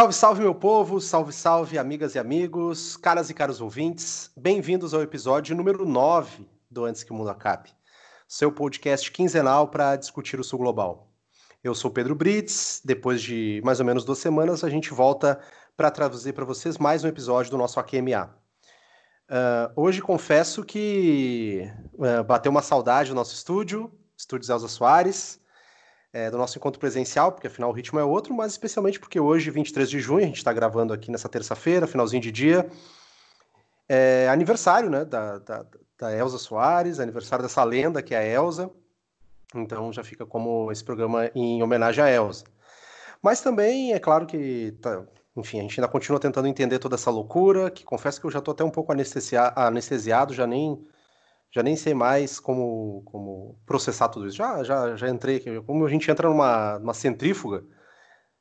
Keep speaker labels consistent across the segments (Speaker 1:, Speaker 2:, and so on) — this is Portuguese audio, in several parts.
Speaker 1: Salve, salve, meu povo! Salve, salve, amigas e amigos, caras e caros ouvintes. Bem-vindos ao episódio número 9 do Antes que o Mundo Acabe, seu podcast quinzenal para discutir o Sul Global. Eu sou Pedro Brits. Depois de mais ou menos duas semanas, a gente volta para trazer para vocês mais um episódio do nosso AQMA. Uh, hoje confesso que uh, bateu uma saudade do nosso estúdio, estúdio Elza Soares é, do nosso encontro presencial, porque afinal o ritmo é outro, mas especialmente porque hoje, 23 de junho, a gente está gravando aqui nessa terça-feira, finalzinho de dia, é aniversário né, da, da, da Elza Soares, aniversário dessa lenda que é a Elza, então já fica como esse programa em homenagem à Elza. Mas também é claro que, tá, enfim, a gente ainda continua tentando entender toda essa loucura, que confesso que eu já estou até um pouco anestesiado, já nem já nem sei mais como, como processar tudo isso. Já, já, já entrei, como a gente entra numa, numa centrífuga,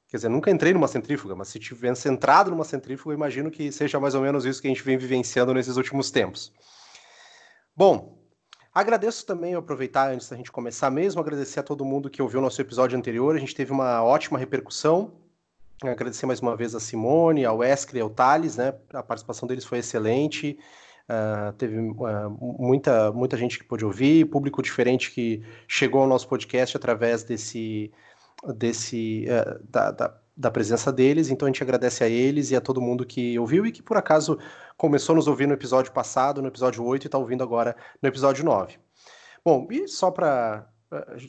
Speaker 1: quer dizer, nunca entrei numa centrífuga, mas se tivesse entrado numa centrífuga, imagino que seja mais ou menos isso que a gente vem vivenciando nesses últimos tempos. Bom, agradeço também, aproveitar antes da gente começar mesmo, agradecer a todo mundo que ouviu o nosso episódio anterior, a gente teve uma ótima repercussão, agradecer mais uma vez a Simone, ao Wesley e ao Thales, né, a participação deles foi excelente, Uh, teve uh, muita, muita gente que pôde ouvir, público diferente que chegou ao nosso podcast através desse, desse uh, da, da, da, presença deles. Então a gente agradece a eles e a todo mundo que ouviu e que por acaso começou a nos ouvir no episódio passado, no episódio 8 e está ouvindo agora no episódio 9. Bom, e só para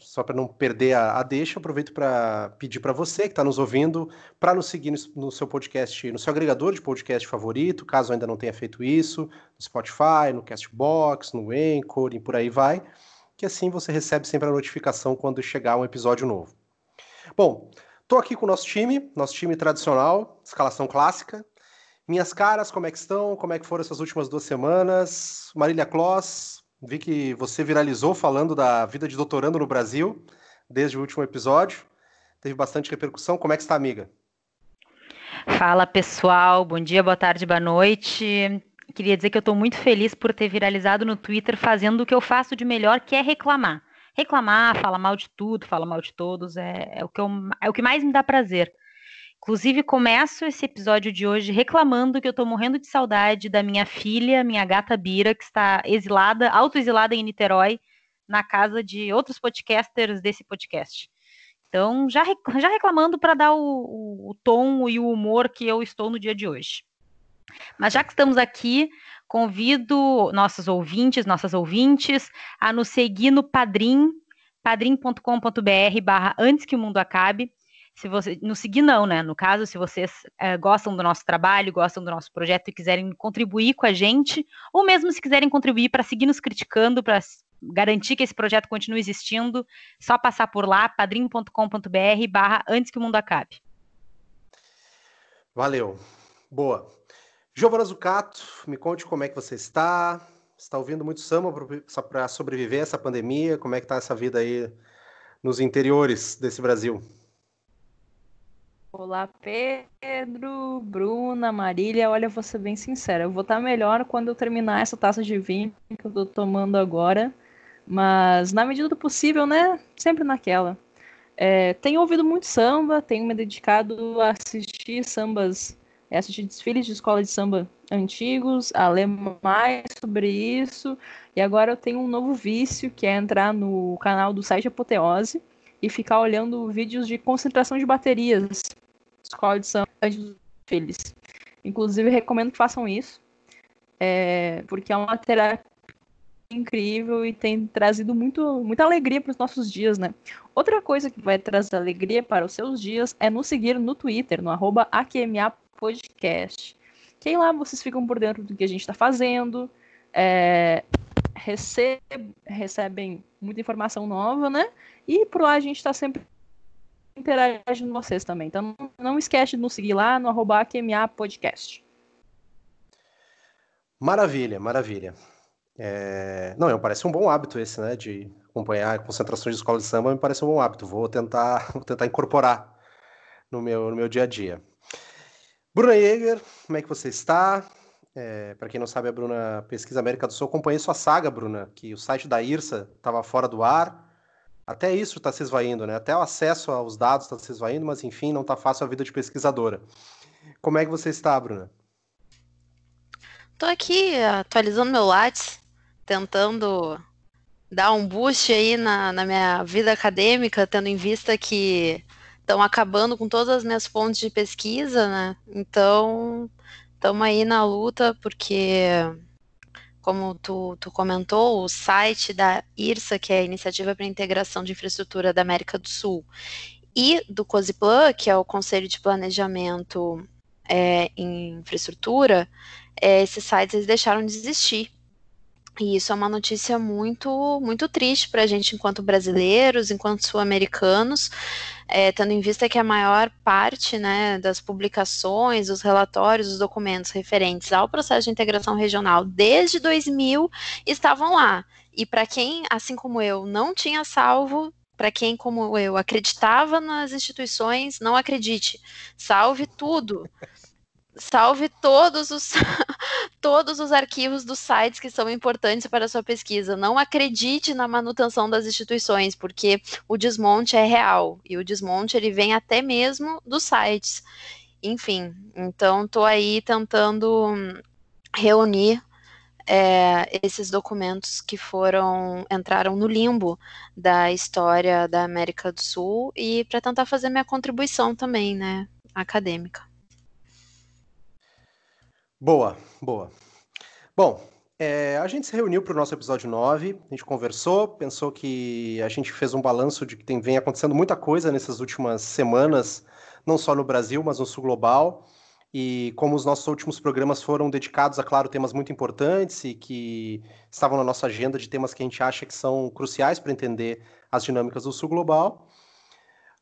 Speaker 1: só para não perder a, a deixa, aproveito para pedir para você que está nos ouvindo para nos seguir no, no, seu podcast, no seu agregador de podcast favorito, caso ainda não tenha feito isso, no Spotify, no Castbox, no Anchor e por aí vai, que assim você recebe sempre a notificação quando chegar um episódio novo. Bom, estou aqui com o nosso time, nosso time tradicional, escalação clássica. Minhas caras, como é que estão? Como é que foram essas últimas duas semanas? Marília Kloss, Vi que você viralizou falando da vida de doutorando no Brasil desde o último episódio. Teve bastante repercussão. Como é que está, amiga?
Speaker 2: Fala, pessoal. Bom dia, boa tarde, boa noite. Queria dizer que eu estou muito feliz por ter viralizado no Twitter fazendo o que eu faço de melhor, que é reclamar. Reclamar, falar mal de tudo, falar mal de todos, é, é o, que eu, é o que mais me dá prazer. Inclusive, começo esse episódio de hoje reclamando que eu tô morrendo de saudade da minha filha, minha gata Bira, que está exilada, autoexilada em Niterói, na casa de outros podcasters desse podcast. Então, já, já reclamando para dar o, o, o tom e o humor que eu estou no dia de hoje. Mas já que estamos aqui, convido nossos ouvintes, nossas ouvintes, a nos seguir no Padrim, padrim.com.br barra antes que o mundo acabe se você não seguir não, né? No caso, se vocês é, gostam do nosso trabalho, gostam do nosso projeto e quiserem contribuir com a gente, ou mesmo se quiserem contribuir para seguir nos criticando, para garantir que esse projeto continue existindo, só passar por lá, padrim.com.br barra antes que o mundo acabe.
Speaker 1: Valeu. Boa. Giovana Zucato, me conte como é que você está. Está ouvindo muito samba para sobreviver a essa pandemia? Como é que está essa vida aí nos interiores desse Brasil?
Speaker 3: Olá, Pedro, Bruna, Marília. Olha, vou ser bem sincera, eu vou estar melhor quando eu terminar essa taça de vinho que eu tô tomando agora. Mas na medida do possível, né? Sempre naquela. É, tenho ouvido muito samba, tenho me dedicado a assistir sambas, é, assistir desfiles de escola de samba antigos, a ler mais sobre isso. E agora eu tenho um novo vício, que é entrar no canal do site Apoteose e ficar olhando vídeos de concentração de baterias escola de samba antes dos filhos. Inclusive, recomendo que façam isso, é, porque é uma terapia incrível e tem trazido muito, muita alegria para os nossos dias, né? Outra coisa que vai trazer alegria para os seus dias é nos seguir no Twitter, no arroba AQMA Podcast. Lá vocês ficam por dentro do que a gente está fazendo, é, recebe, recebem muita informação nova, né? E por lá a gente está sempre interagindo com vocês também. Então não esquece de nos seguir lá no arroba QMA Podcast.
Speaker 1: Maravilha, maravilha. É... Não, parece um bom hábito esse, né? De acompanhar concentrações de escola de samba, me parece um bom hábito. Vou tentar, vou tentar incorporar no meu, no meu dia a dia. Bruna Jäger, como é que você está? É, Para quem não sabe, a Bruna pesquisa América do Sul. Acompanhei sua saga, Bruna, que o site da IRSA estava fora do ar Até isso está se esvaindo, né? Até o acesso aos dados está se esvaindo, mas enfim, não está fácil a vida de pesquisadora. Como é que você está, Bruna?
Speaker 4: Estou aqui atualizando meu Lattes, tentando dar um boost aí na, na minha vida acadêmica, tendo em vista que estão acabando com todas as minhas fontes de pesquisa, né? Então, estamos aí na luta, porque, como tu, tu comentou, o site da IRSA, que é a Iniciativa para a Integração de Infraestrutura da América do Sul, e do COSIPLAN, que é o Conselho de Planejamento é, em Infraestrutura, é, esses sites eles deixaram de existir. E isso é uma notícia muito, muito triste para a gente, enquanto brasileiros, enquanto sul-americanos, é, tendo em vista que a maior parte né, das publicações, os relatórios, os documentos referentes ao processo de integração regional desde 2000 estavam lá. E para quem, assim como eu, não tinha salvo, para quem, como eu, acreditava nas instituições, não acredite. Salve tudo salve todos os, todos os arquivos dos sites que são importantes para a sua pesquisa. Não acredite na manutenção das instituições, porque o desmonte é real e o desmonte ele vem até mesmo dos sites. Enfim, então estou aí tentando reunir é, esses documentos que foram entraram no limbo da história da América do Sul e para tentar fazer minha contribuição também, né, acadêmica.
Speaker 1: Boa, boa. Bom, é, a gente se reuniu para o nosso episódio 9, a gente conversou, pensou que a gente fez um balanço de que tem, vem acontecendo muita coisa nessas últimas semanas, não só no Brasil, mas no sul global. E como os nossos últimos programas foram dedicados a, claro, temas muito importantes e que estavam na nossa agenda de temas que a gente acha que são cruciais para entender as dinâmicas do sul global.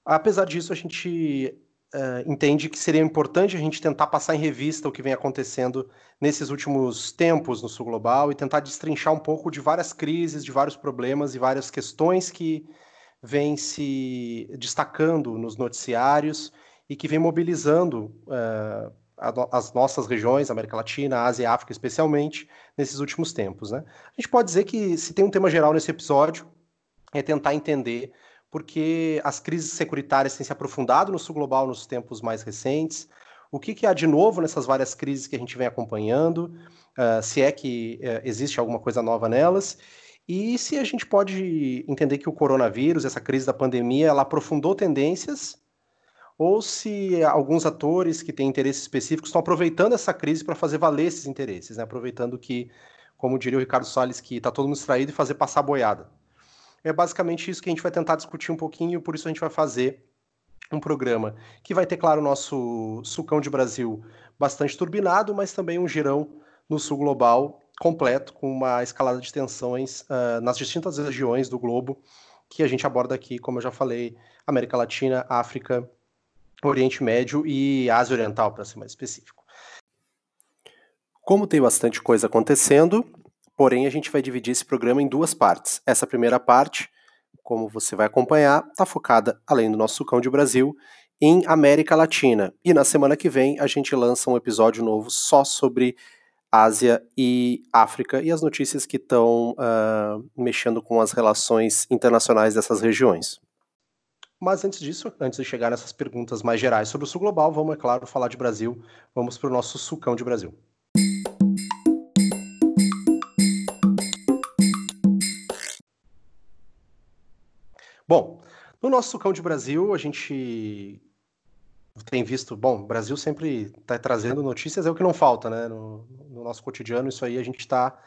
Speaker 1: Apesar disso, a gente uh, entende que seria importante a gente tentar passar em revista o que vem acontecendo nesses últimos tempos no Sul Global e tentar destrinchar um pouco de várias crises, de vários problemas e várias questões que vêm se destacando nos noticiários e que vem mobilizando uh, as nossas regiões, América Latina, Ásia e África especialmente, nesses últimos tempos. Né? A gente pode dizer que se tem um tema geral nesse episódio, é tentar entender porque as crises securitárias têm se aprofundado no sul global nos tempos mais recentes. O que, que há de novo nessas várias crises que a gente vem acompanhando? Uh, se é que uh, existe alguma coisa nova nelas? E se a gente pode entender que o coronavírus, essa crise da pandemia, ela aprofundou tendências, ou se alguns atores que têm interesses específicos estão aproveitando essa crise para fazer valer esses interesses, né? aproveitando que, como diria o Ricardo Salles, que está todo mundo distraído e fazer passar boiada. É basicamente isso que a gente vai tentar discutir um pouquinho, por isso a gente vai fazer um programa que vai ter, claro, o nosso sucão de Brasil bastante turbinado, mas também um girão no sul global completo, com uma escalada de tensões uh, nas distintas regiões do globo que a gente aborda aqui, como eu já falei, América Latina, África, Oriente Médio e Ásia Oriental, para ser mais específico. Como tem bastante coisa acontecendo, Porém, a gente vai dividir esse programa em duas partes. Essa primeira parte, como você vai acompanhar, está focada, além do nosso sucão de Brasil, em América Latina. E na semana que vem a gente lança um episódio novo só sobre Ásia e África e as notícias que estão uh, ah, mexendo com as relações internacionais dessas regiões. Mas antes disso, antes de chegar nessas perguntas mais gerais sobre o Sul Global, vamos, é claro, falar de Brasil. Vamos para o nosso sucão de Brasil. Bom, no nosso Sucão de Brasil, a gente tem visto, bom, o Brasil sempre está trazendo notícias, é o que não falta, né? No, no nosso cotidiano, isso aí a gente está,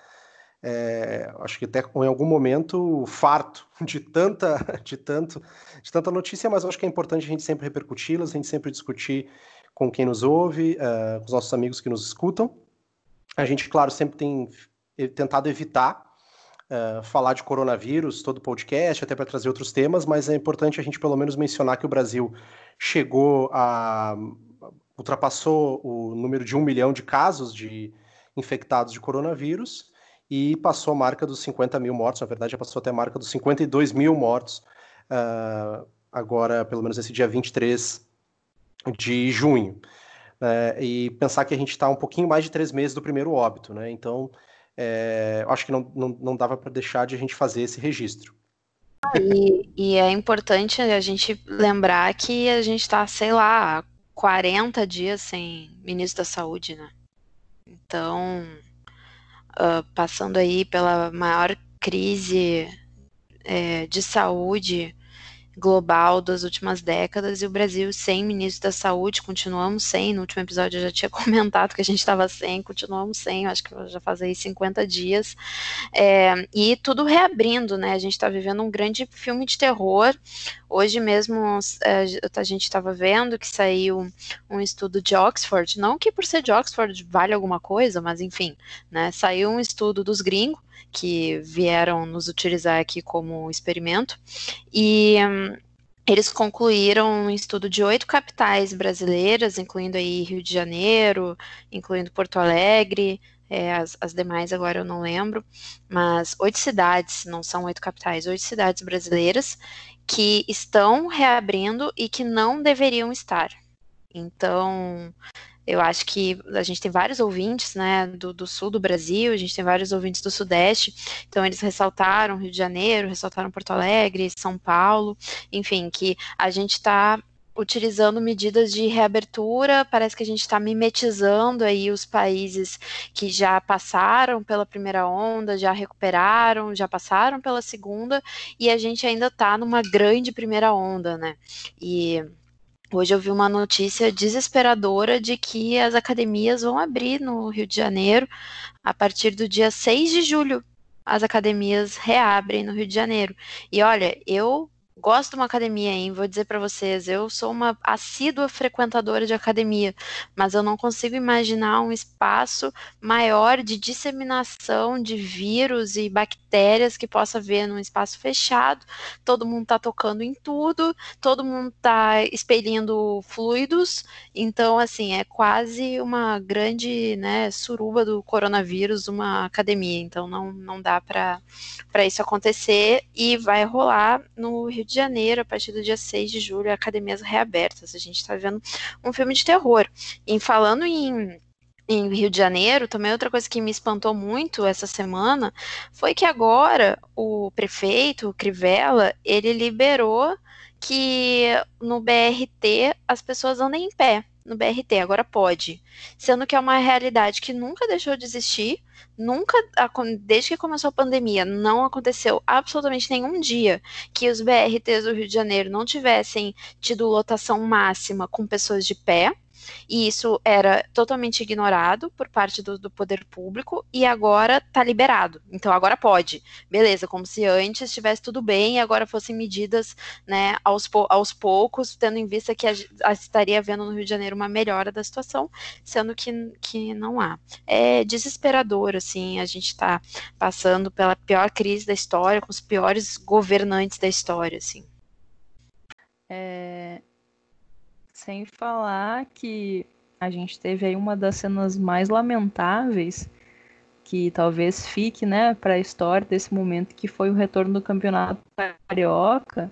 Speaker 1: é, acho que até em algum momento, farto de tanta, de tanto, de tanta notícia, mas acho que é importante a gente sempre repercuti-las, a gente sempre discutir com quem nos ouve, uh, com os nossos amigos que nos escutam. A gente, claro, sempre tem tentado evitar uh, falar de coronavírus, todo podcast, até para trazer outros temas, mas é importante a gente pelo menos mencionar que o Brasil chegou a. ultrapassou o número de um milhão de casos de infectados de coronavírus e passou a marca dos 50 mil mortos, na verdade já passou até a marca dos 52 mil mortos, uh, agora pelo menos esse dia 23 de junho. Uh, e pensar que a gente está um pouquinho mais de três meses do primeiro óbito, né? Então, é, acho que não, não, não dava para deixar de a gente fazer esse registro.
Speaker 4: e, e, é importante a gente lembrar que a gente está, sei lá, 40 dias sem ministro da Saúde, né? Então, uh, passando aí pela maior crise é, de saúde global das últimas décadas e o Brasil sem ministro da saúde, continuamos sem, no último episódio eu já tinha comentado que a gente estava sem, continuamos sem, acho que já faz aí 50 dias, é, e tudo reabrindo, né, a gente está vivendo um grande filme de terror, hoje mesmo é, a gente estava vendo que saiu um estudo de Oxford, não que por ser de Oxford vale alguma coisa, mas enfim, né, saiu um estudo dos gringos, que vieram nos utilizar aqui como experimento. E hum, eles concluíram um estudo de oito capitais brasileiras, incluindo aí Rio de Janeiro, incluindo Porto Alegre, é, as, as, demais agora eu não lembro, mas oito cidades, não são oito capitais, oito cidades brasileiras que estão reabrindo e que não deveriam estar. Então, eu acho que a gente tem vários ouvintes, né, do, do, sul do Brasil, a gente tem vários ouvintes do sudeste, então eles ressaltaram Rio de Janeiro, ressaltaram Porto Alegre, São Paulo, enfim, que a gente está utilizando medidas de reabertura, parece que a gente está mimetizando aí os países que já passaram pela primeira onda, já recuperaram, já passaram pela segunda, e a gente ainda está numa grande primeira onda, né, e Hoje eu vi uma notícia desesperadora de que as academias vão abrir no Rio de Janeiro a partir do dia 6 de julho. As academias reabrem no Rio de Janeiro. E olha, eu gosto de uma academia, hein? Vou dizer para vocês, eu sou uma assídua frequentadora de academia, mas eu não consigo imaginar um espaço maior de disseminação de vírus e bactérias que possa haver num espaço fechado. Todo mundo tá tocando em tudo, todo mundo tá expelindo fluidos, então assim, é quase uma grande, né, suruba do coronavírus uma academia, então não não dá para para isso acontecer e vai rolar no Rio de Janeiro, a partir do dia 6 de julho, academias reabertas. A gente está vendo um filme de terror. E falando em em Rio de Janeiro, também outra coisa que me espantou muito essa semana foi que agora o prefeito, o Crivella, ele liberou que no BRT as pessoas andem em pé no BRT, agora pode. Sendo que é uma realidade que nunca deixou de existir, nunca, desde que começou a pandemia, não aconteceu absolutamente nenhum dia que os BRTs do Rio de Janeiro não tivessem tido lotação máxima com pessoas de pé e isso era totalmente ignorado por parte do, do poder público e agora está liberado. Então agora pode. Beleza, como se antes estivesse tudo bem e agora fossem medidas né, aos, aos poucos, tendo em vista que a, a, estaria havendo no Rio de Janeiro uma melhora da situação, sendo que, que não há. É desesperador, assim, a gente está passando pela pior crise da história, com os piores governantes da história, assim.
Speaker 3: É, sem falar que a gente teve aí uma das cenas mais lamentáveis que talvez fique, né, para a história desse momento, que foi o retorno do campeonato carioca,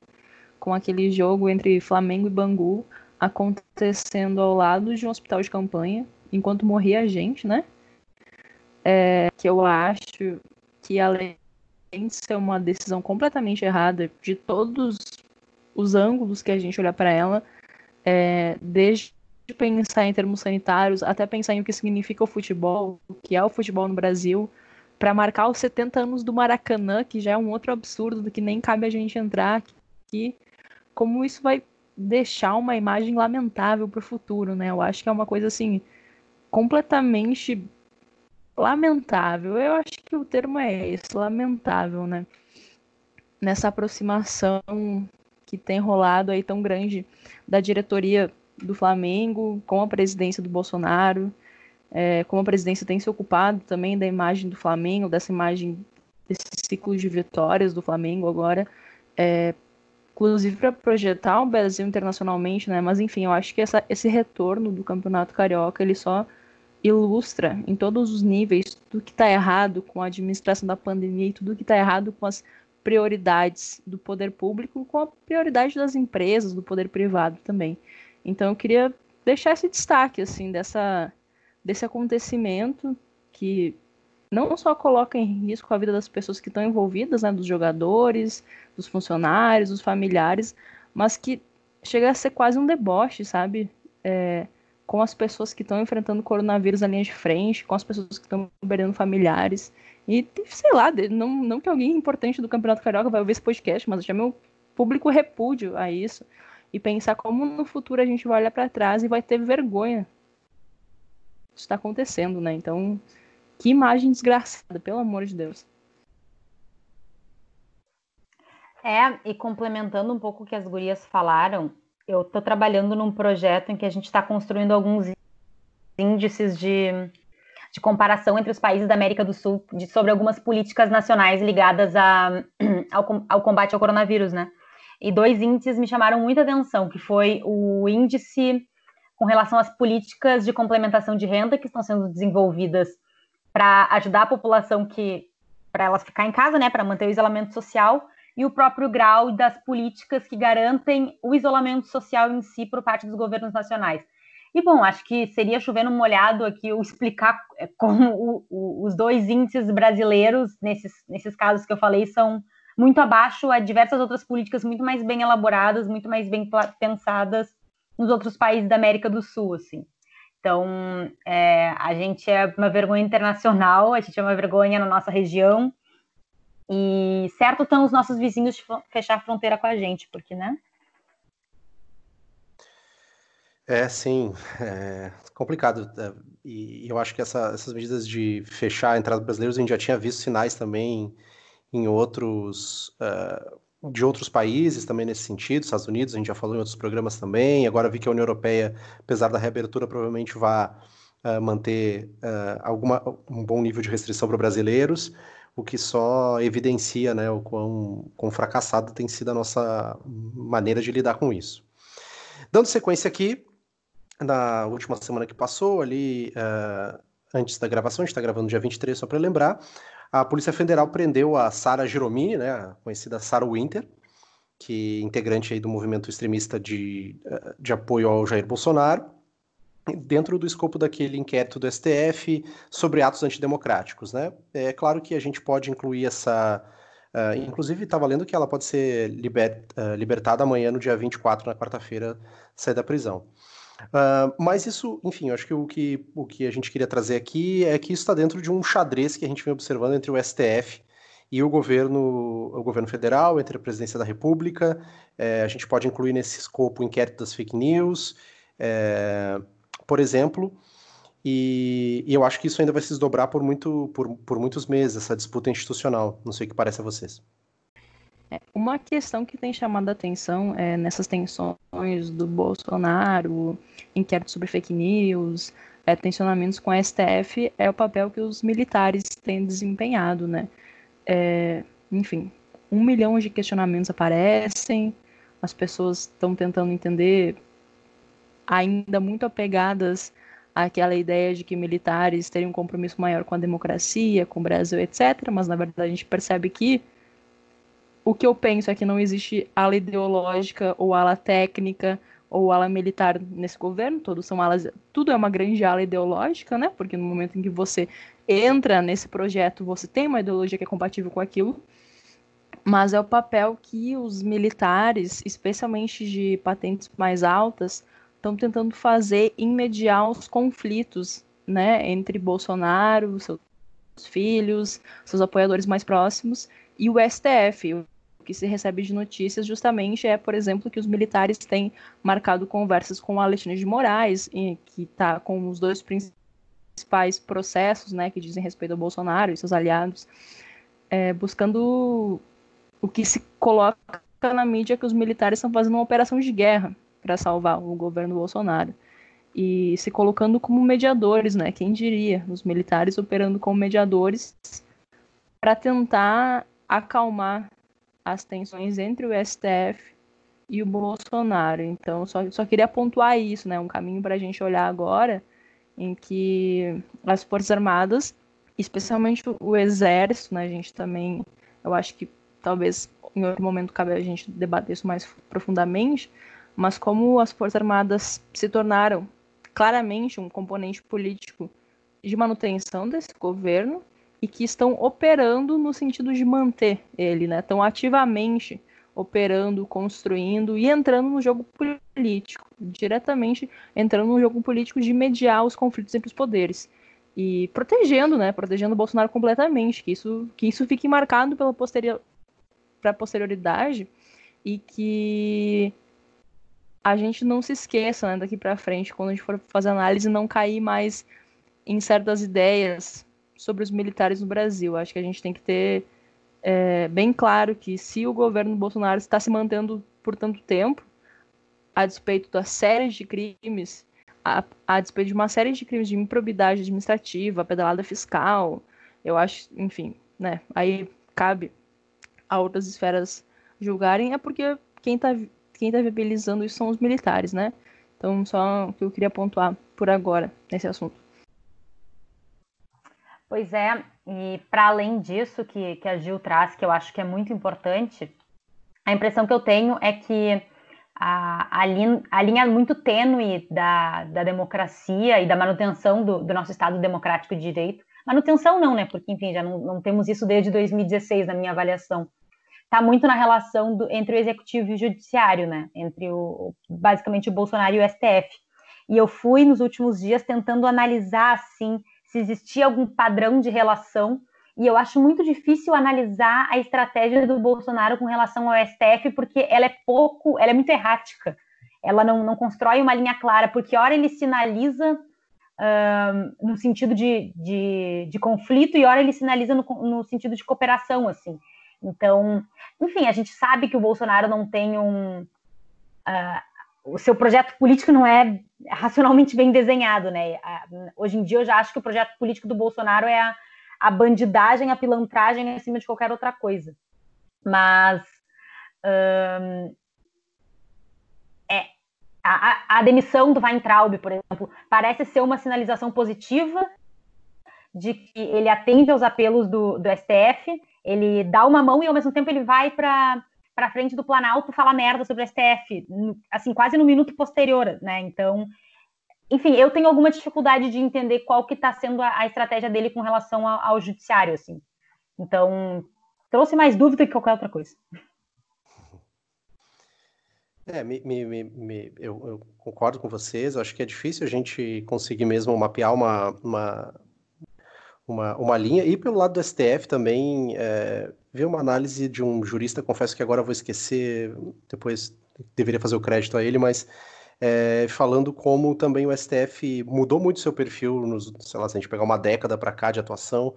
Speaker 3: com aquele jogo entre Flamengo e Bangu acontecendo ao lado de um hospital de campanha, enquanto morria a gente, né? É, que eu acho que além de ser uma decisão completamente errada de todos os ângulos que a gente olhar para ela, é, desde pensar em termos sanitários até pensar em o que significa o futebol, o que é o futebol no Brasil, para marcar os 70 anos do Maracanã, que já é um outro absurdo do que nem cabe a gente entrar aqui, como isso vai deixar uma imagem lamentável para o futuro, né? Eu acho que é uma coisa assim completamente lamentável. Eu acho que o termo é esse, lamentável, né? Nessa aproximação que tem rolado aí tão grande da diretoria do Flamengo com a presidência do Bolsonaro, é, como a presidência tem se ocupado também da imagem do Flamengo, dessa imagem desse ciclo de vitórias do Flamengo agora, é, inclusive para projetar o Brasil internacionalmente, né? Mas enfim, eu acho que essa, esse retorno do Campeonato Carioca ele só ilustra em todos os níveis tudo que está errado com a administração da pandemia e tudo que está errado com as prioridades do poder público com a prioridade das empresas, do poder privado também. Então eu queria deixar esse destaque assim dessa desse acontecimento que não só coloca em risco a vida das pessoas que estão envolvidas, né, dos jogadores, dos funcionários, dos familiares, mas que chega a ser quase um deboche, sabe? É, com as pessoas que estão enfrentando coronavírus na linha de frente, com as pessoas que estão perdendo familiares. E, sei lá, não, não que alguém importante do Campeonato Carioca vai ouvir esse podcast, mas chamo meu público repúdio a isso. E pensar como no futuro a gente vai olhar para trás e vai ter vergonha. Isso está acontecendo, né? Então, que imagem desgraçada, pelo amor de Deus.
Speaker 2: É, e complementando um pouco o que as gurias falaram, eu estou trabalhando num projeto em que a gente está construindo alguns índices de, de comparação entre os países da América do Sul de, sobre algumas políticas nacionais ligadas a, ao, ao combate ao coronavírus, né? E dois índices me chamaram muita atenção, que foi o índice com relação às políticas de complementação de renda que estão sendo desenvolvidas para ajudar a população que para elas ficar em casa, né, para manter o isolamento social e o próprio grau das políticas que garantem o isolamento social em si por parte dos governos nacionais. E bom, acho que seria chovendo molhado aqui eu explicar é, como o, o, os dois índices brasileiros, nesses, nesses casos que eu falei, são muito abaixo a diversas outras políticas muito mais bem elaboradas, muito mais bem pensadas nos outros países da América do Sul, assim. Então, é, a gente é uma vergonha internacional, a gente é uma vergonha na nossa região, e certo estão os nossos vizinhos fechar a fronteira com a gente, porque, né?
Speaker 1: É, sim, é complicado. É, e eu acho que essa, essas medidas de fechar a entrada brasileiros, a gente já tinha visto sinais também em outros, uh, de outros países também nesse sentido, Estados Unidos, a gente já falou em outros programas também, agora vi que a União Europeia, apesar da reabertura, provavelmente vai uh, manter uh, alguma, um bom nível de restrição para brasileiros, o que só evidencia né, o quão, quão fracassado tem sido a nossa maneira de lidar com isso. Dando sequência aqui, na última semana que passou, ali uh, antes da gravação, a gente está gravando dia 23, só para lembrar, a Polícia Federal prendeu a Sara Giromini, né, a conhecida Sara Winter, que é integrante aí do movimento extremista de, eh, de apoio ao Jair Bolsonaro, dentro do escopo daquele inquérito do STF sobre atos antidemocráticos, né? É claro que a gente pode incluir essa... Uh, inclusive, estava lendo que ela pode ser liber, uh, libertada amanhã, no dia 24, na quarta-feira, sair da prisão. Uh, mas isso, enfim, eu acho que o, que o que a gente queria trazer aqui é que isso está dentro de um xadrez que a gente vem observando entre o STF e o governo, o governo federal, entre a presidência da República. É, a gente pode incluir nesse escopo o inquérito das fake news, é, por exemplo. E, e, eu acho que isso ainda vai se desdobrar por, muito, por, por muitos meses, essa disputa institucional. Não sei o que parece a vocês.
Speaker 3: É, uma questão que tem chamado a atenção é, nessas tensões do Bolsonaro, inquérito sobre fake news, é, tensionamentos com a STF, é o papel que os militares têm desempenhado, né? É, enfim, um milhão de questionamentos aparecem, as pessoas estão tentando entender, ainda muito apegadas àquela ideia de que militares teriam um compromisso maior com a democracia, com o Brasil, etc. Mas na verdade a gente percebe que o que eu penso é que não existe ala ideológica ou ala técnica ou ala militar nesse governo, todos são alas, tudo é uma grande ala ideológica, né? Porque no momento em que você entra nesse projeto, você tem uma ideologia que é compatível com aquilo. Mas é o papel que os militares, especialmente de patentes mais altas, estão tentando fazer em mediar os conflitos, né, entre Bolsonaro, seus filhos, seus apoiadores mais próximos e o STF que se recebe de notícias justamente é, por exemplo, que os militares têm marcado conversas com Alexandre de Moraes, que está com os dois principais processos, né, que dizem respeito ao Bolsonaro e seus aliados, é, buscando o que se coloca na mídia que os militares estão fazendo uma operação de guerra para salvar o governo Bolsonaro e se colocando como mediadores, né? Quem diria? Os militares operando como mediadores para tentar acalmar as tensões entre o STF e o Bolsonaro. Então, só, só queria pontuar isso, né? Um caminho para a gente olhar agora em que as Forças Armadas, especialmente o Exército, né? A gente também, eu acho que talvez em outro momento cabe a gente debater isso mais profundamente, mas como as Forças Armadas se tornaram claramente um componente político de manutenção desse governo e que estão operando no sentido de manter ele, né? Estão ativamente operando, construindo e entrando no jogo político, diretamente entrando no jogo político de mediar os conflitos entre os poderes e protegendo, né? Protegendo o Bolsonaro completamente, que isso que isso fique marcado pela posterior para posterioridade e que a gente não se esqueça né, daqui para frente quando a gente for fazer análise não cair mais em certas ideias sobre os militares no Brasil. Acho que a gente tem que ter é, bem claro que se o governo Bolsonaro está se mantendo por tanto tempo, a despeito das séries de crimes, a, a despeito de uma série de crimes de improbidade administrativa, pedalada fiscal, eu acho, enfim, né? Aí cabe a outras esferas julgarem, é porque quem está quem tá viabilizando isso são os militares, né? Então, só que eu queria pontuar por agora nesse assunto.
Speaker 2: Pois é, e para além disso que, que a Gil traz, que eu acho que é muito importante, a impressão que eu tenho é que a, a, linha, a linha muito tênue da, da democracia e da manutenção do, do nosso Estado democrático de direito, manutenção não, né? Porque, enfim, já não, não temos isso desde 2016 na minha avaliação, está muito na relação do, entre o executivo e o judiciário, né? Entre o basicamente o Bolsonaro e o STF. E eu fui nos últimos dias tentando analisar assim se existia algum padrão de relação. E eu acho muito difícil analisar a estratégia do Bolsonaro com relação ao STF, porque ela é pouco, ela é muito errática. Ela não, não constrói uma linha clara, porque hora ele sinaliza no sentido de, de, de, conflito e hora ele sinaliza no, no sentido de cooperação, assim. Então, enfim, a gente sabe que o Bolsonaro não tem um. Uh, o seu projeto político não é racionalmente bem desenhado, né? Hoje em dia eu já acho que o projeto político do Bolsonaro é a, a bandidagem, a pilantragem acima de qualquer outra coisa. Mas hum, é, a, a, demissão do Weintraub, por exemplo, parece ser uma sinalização positiva de que ele atende aos apelos do, do STF, ele dá uma mão e ao mesmo tempo ele vai para para frente do Planalto falar merda sobre o STF, assim, quase no minuto posterior, né? Então, enfim, eu tenho alguma dificuldade de entender qual que está sendo a, a, estratégia dele com relação ao, ao judiciário, assim. Então, trouxe mais dúvida que qualquer outra coisa.
Speaker 1: É, me, me, me, eu, eu, concordo com vocês. Acho que é difícil a gente conseguir mesmo mapear uma, uma, uma, uma linha. E pelo lado do STF também, é, ver uma análise de um jurista, confesso que agora vou esquecer, depois deveria fazer o crédito a ele, mas é, falando como também o STF mudou muito seu perfil, nos, sei lá, se a gente pegar uma década para cá de atuação,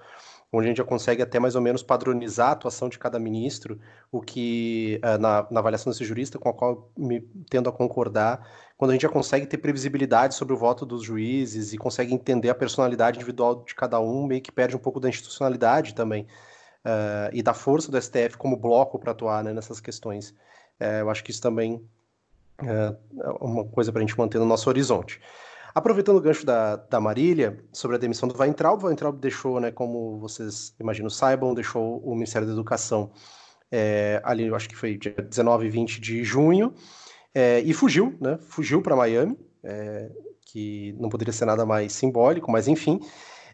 Speaker 1: onde a gente já consegue até mais ou menos padronizar a atuação de cada ministro, o que, é, na, na avaliação desse jurista, com a qual me tendo a concordar, quando a gente já consegue ter previsibilidade sobre o voto dos juízes e consegue entender a personalidade individual de cada um, meio que perde um pouco da institucionalidade também uh, e da força do STF como bloco para atuar né, nessas questões. Uh, eu acho que isso também é uma coisa para a gente manter no nosso horizonte. Aproveitando o gancho da, da Marília, sobre a demissão do Weintraub, o Weintraub deixou, né, como vocês imagino saibam, deixou o Ministério da Educação é, ali, eu acho que foi dia 19 e 20 de junho, é, e fugiu, né, fugiu para Miami, é, que não poderia ser nada mais simbólico, mas enfim,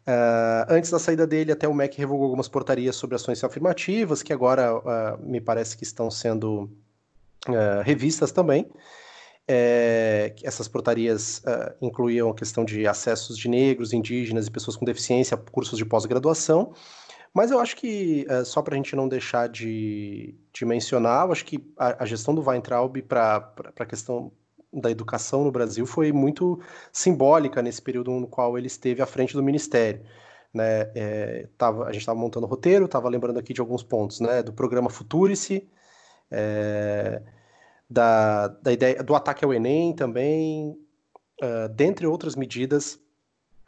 Speaker 1: Uh, antes da saída dele, até o MEC revogou algumas portarias sobre ações afirmativas, que agora uh, me parece que estão sendo uh, revistas também. É, essas portarias incluíam a questão de acessos de negros, indígenas e pessoas com deficiência a cursos de pós-graduação. Mas eu acho que, só para a gente não deixar de, de mencionar, eu acho que a, a gestão do Weintraub para a questão da educação no Brasil foi muito simbólica nesse período no qual ele esteve à frente do ministério. Né? É, tava, a gente estava montando o roteiro, estava lembrando aqui de alguns pontos, né? do programa Futurice, é, da, da ideia do ataque ao Enem também, uh, dentre outras medidas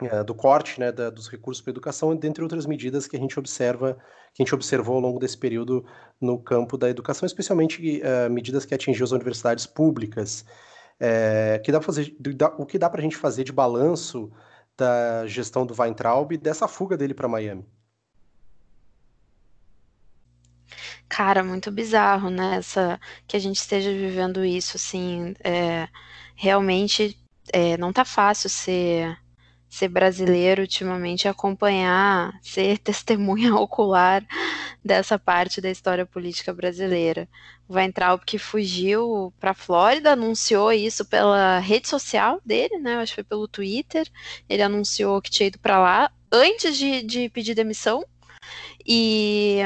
Speaker 1: uh, do corte né, da, dos recursos para educação, dentre outras medidas que a gente observa, que a gente observou ao longo desse período no campo da educação, especialmente uh, medidas que atingiam as universidades públicas. É, que dá fazer, o que dá para a gente fazer de balanço da gestão do Weintraub e dessa fuga dele para Miami?
Speaker 4: Cara, muito bizarro, né? Essa, que a gente esteja vivendo isso, assim, é, realmente é, não tá fácil ser ser brasileiro ultimamente acompanhar, ser testemunha ocular dessa parte da história política brasileira. O Weintraub que fugiu para a Flórida, anunciou isso pela rede social dele, né? Acho que foi pelo Twitter. Ele anunciou que tinha ido para lá antes de, de pedir demissão. E,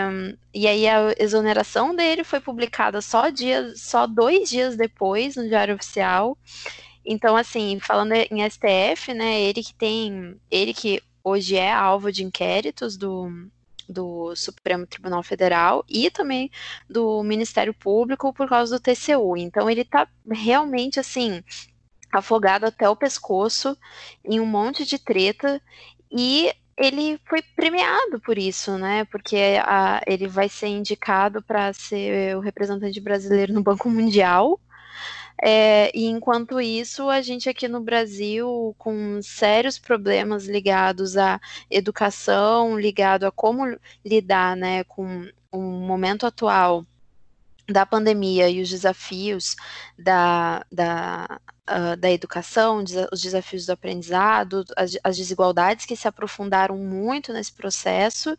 Speaker 4: e aí a exoneração dele foi publicada só, dias, só dois dias depois no Diário Oficial. Então, assim, falando em STF, né, ele que tem, ele que hoje é alvo de inquéritos do, do Supremo Tribunal Federal e também do Ministério Público por causa do TCU. Então, ele tá realmente, assim, afogado até o pescoço em um monte de treta e ele foi premiado por isso, né? Porque a, ele vai ser indicado para ser o representante brasileiro no Banco Mundial. É, e enquanto isso, a gente aqui no Brasil, com sérios problemas ligados à educação, ligado a como lidar né, com o momento atual da pandemia e os desafios da, da, uh, da educação, os desafios do aprendizado, as, as, desigualdades que se aprofundaram muito nesse processo,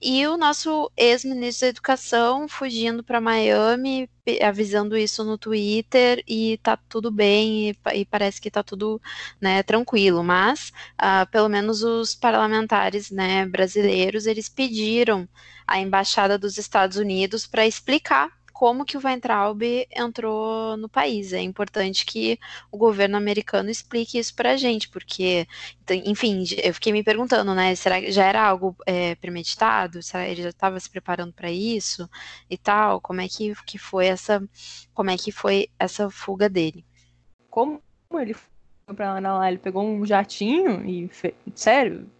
Speaker 4: e o nosso ex-ministro da Educação fugindo para Miami, avisando isso no Twitter, e tá tudo bem, e, e parece que tá tudo né, tranquilo, mas uh, pelo menos os parlamentares né, brasileiros, eles pediram à Embaixada dos Estados Unidos para explicar como que o Weintraub entrou no país. É importante que o governo americano explique isso para a gente, porque, enfim, eu fiquei me perguntando, né? Será que já era algo é, premeditado? Será que ele já estava se preparando para isso e tal? Como é que, que foi essa, como é que foi essa fuga dele?
Speaker 3: Como ele foi para lá? Ele pegou um jatinho e, fe... sério?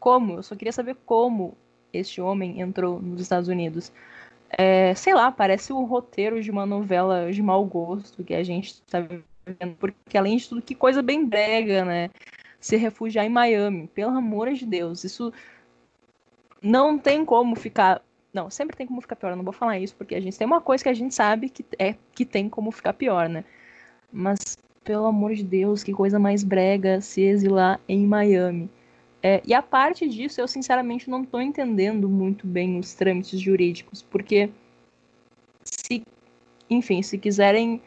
Speaker 3: Como? Eu só queria saber como este homem entrou nos Estados Unidos. É, sei lá, parece o roteiro de uma novela de mau gosto que a gente está vendo, porque além de tudo, que coisa bem brega, né? Se refugiar em Miami, pelo amor de Deus, isso não tem como ficar. Não, sempre tem como ficar pior, eu não vou falar isso, porque a gente tem uma coisa que a gente sabe que é que tem como ficar pior, né? Mas, pelo amor de Deus, que coisa mais brega se exilar em Miami. É, e a parte disso, eu sinceramente não estou entendendo muito bem os trâmites jurídicos, porque se, enfim, se quiserem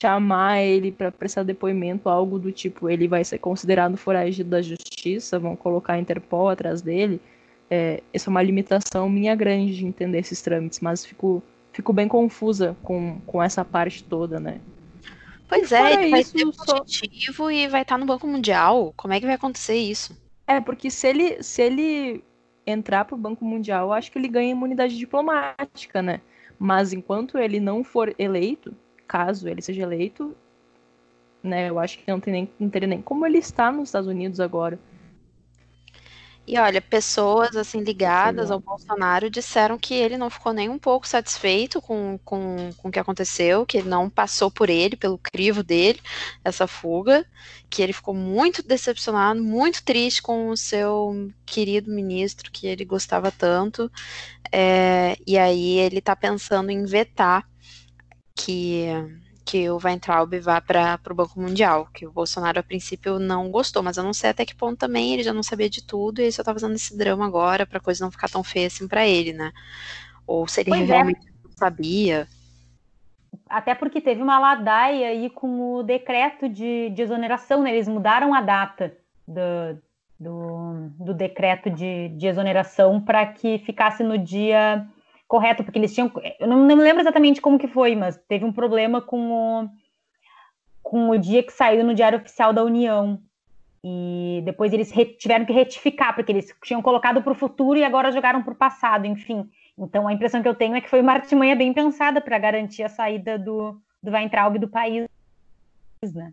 Speaker 3: chamar ele para prestar depoimento, algo do tipo, ele vai ser considerado foragido da justiça, vão colocar a Interpol atrás dele. É, essa é uma limitação minha grande de entender esses trâmites, mas fico, fico bem confusa com, com essa parte toda, né?
Speaker 4: Pois é, ele vai ser positivo só... e vai estar no Banco Mundial. Como é que vai acontecer isso?
Speaker 3: É, porque se ele, se ele entrar para o Banco Mundial, eu acho que ele ganha imunidade diplomática, né? Mas enquanto ele não for eleito, caso ele seja eleito, né, eu acho que não, tem nem, não teria nem como ele está nos Estados Unidos agora.
Speaker 4: E olha, pessoas assim ligadas ao Bolsonaro disseram que ele não ficou nem um pouco satisfeito com, com, com o que aconteceu, que não passou por ele, pelo crivo dele, essa fuga, que ele ficou muito decepcionado, muito triste com o seu querido ministro, que ele gostava tanto. É, e aí ele está pensando em vetar que que o Weintraub vá para o Banco Mundial, que o Bolsonaro a princípio não gostou, mas eu não sei até que ponto também ele já não sabia de tudo e ele só tá fazendo esse drama agora para a coisa não ficar tão feia assim para ele, né? Ou se ele pois é. realmente é. não sabia.
Speaker 2: Até porque teve uma ladaia aí com o decreto de, de exoneração, né? Eles mudaram a data do, do, do decreto de, de exoneração para que ficasse no dia correto, porque eles tinham. Eu não, não lembro exatamente como que foi, mas teve um problema com o, com o dia que saiu no Diário Oficial da União. E depois eles tiveram que retificar, porque eles tinham colocado para o futuro e agora jogaram para o passado, enfim. Então a impressão que eu tenho é que foi uma artimanha bem pensada para garantir a saída do, do Weintraub do país. Né?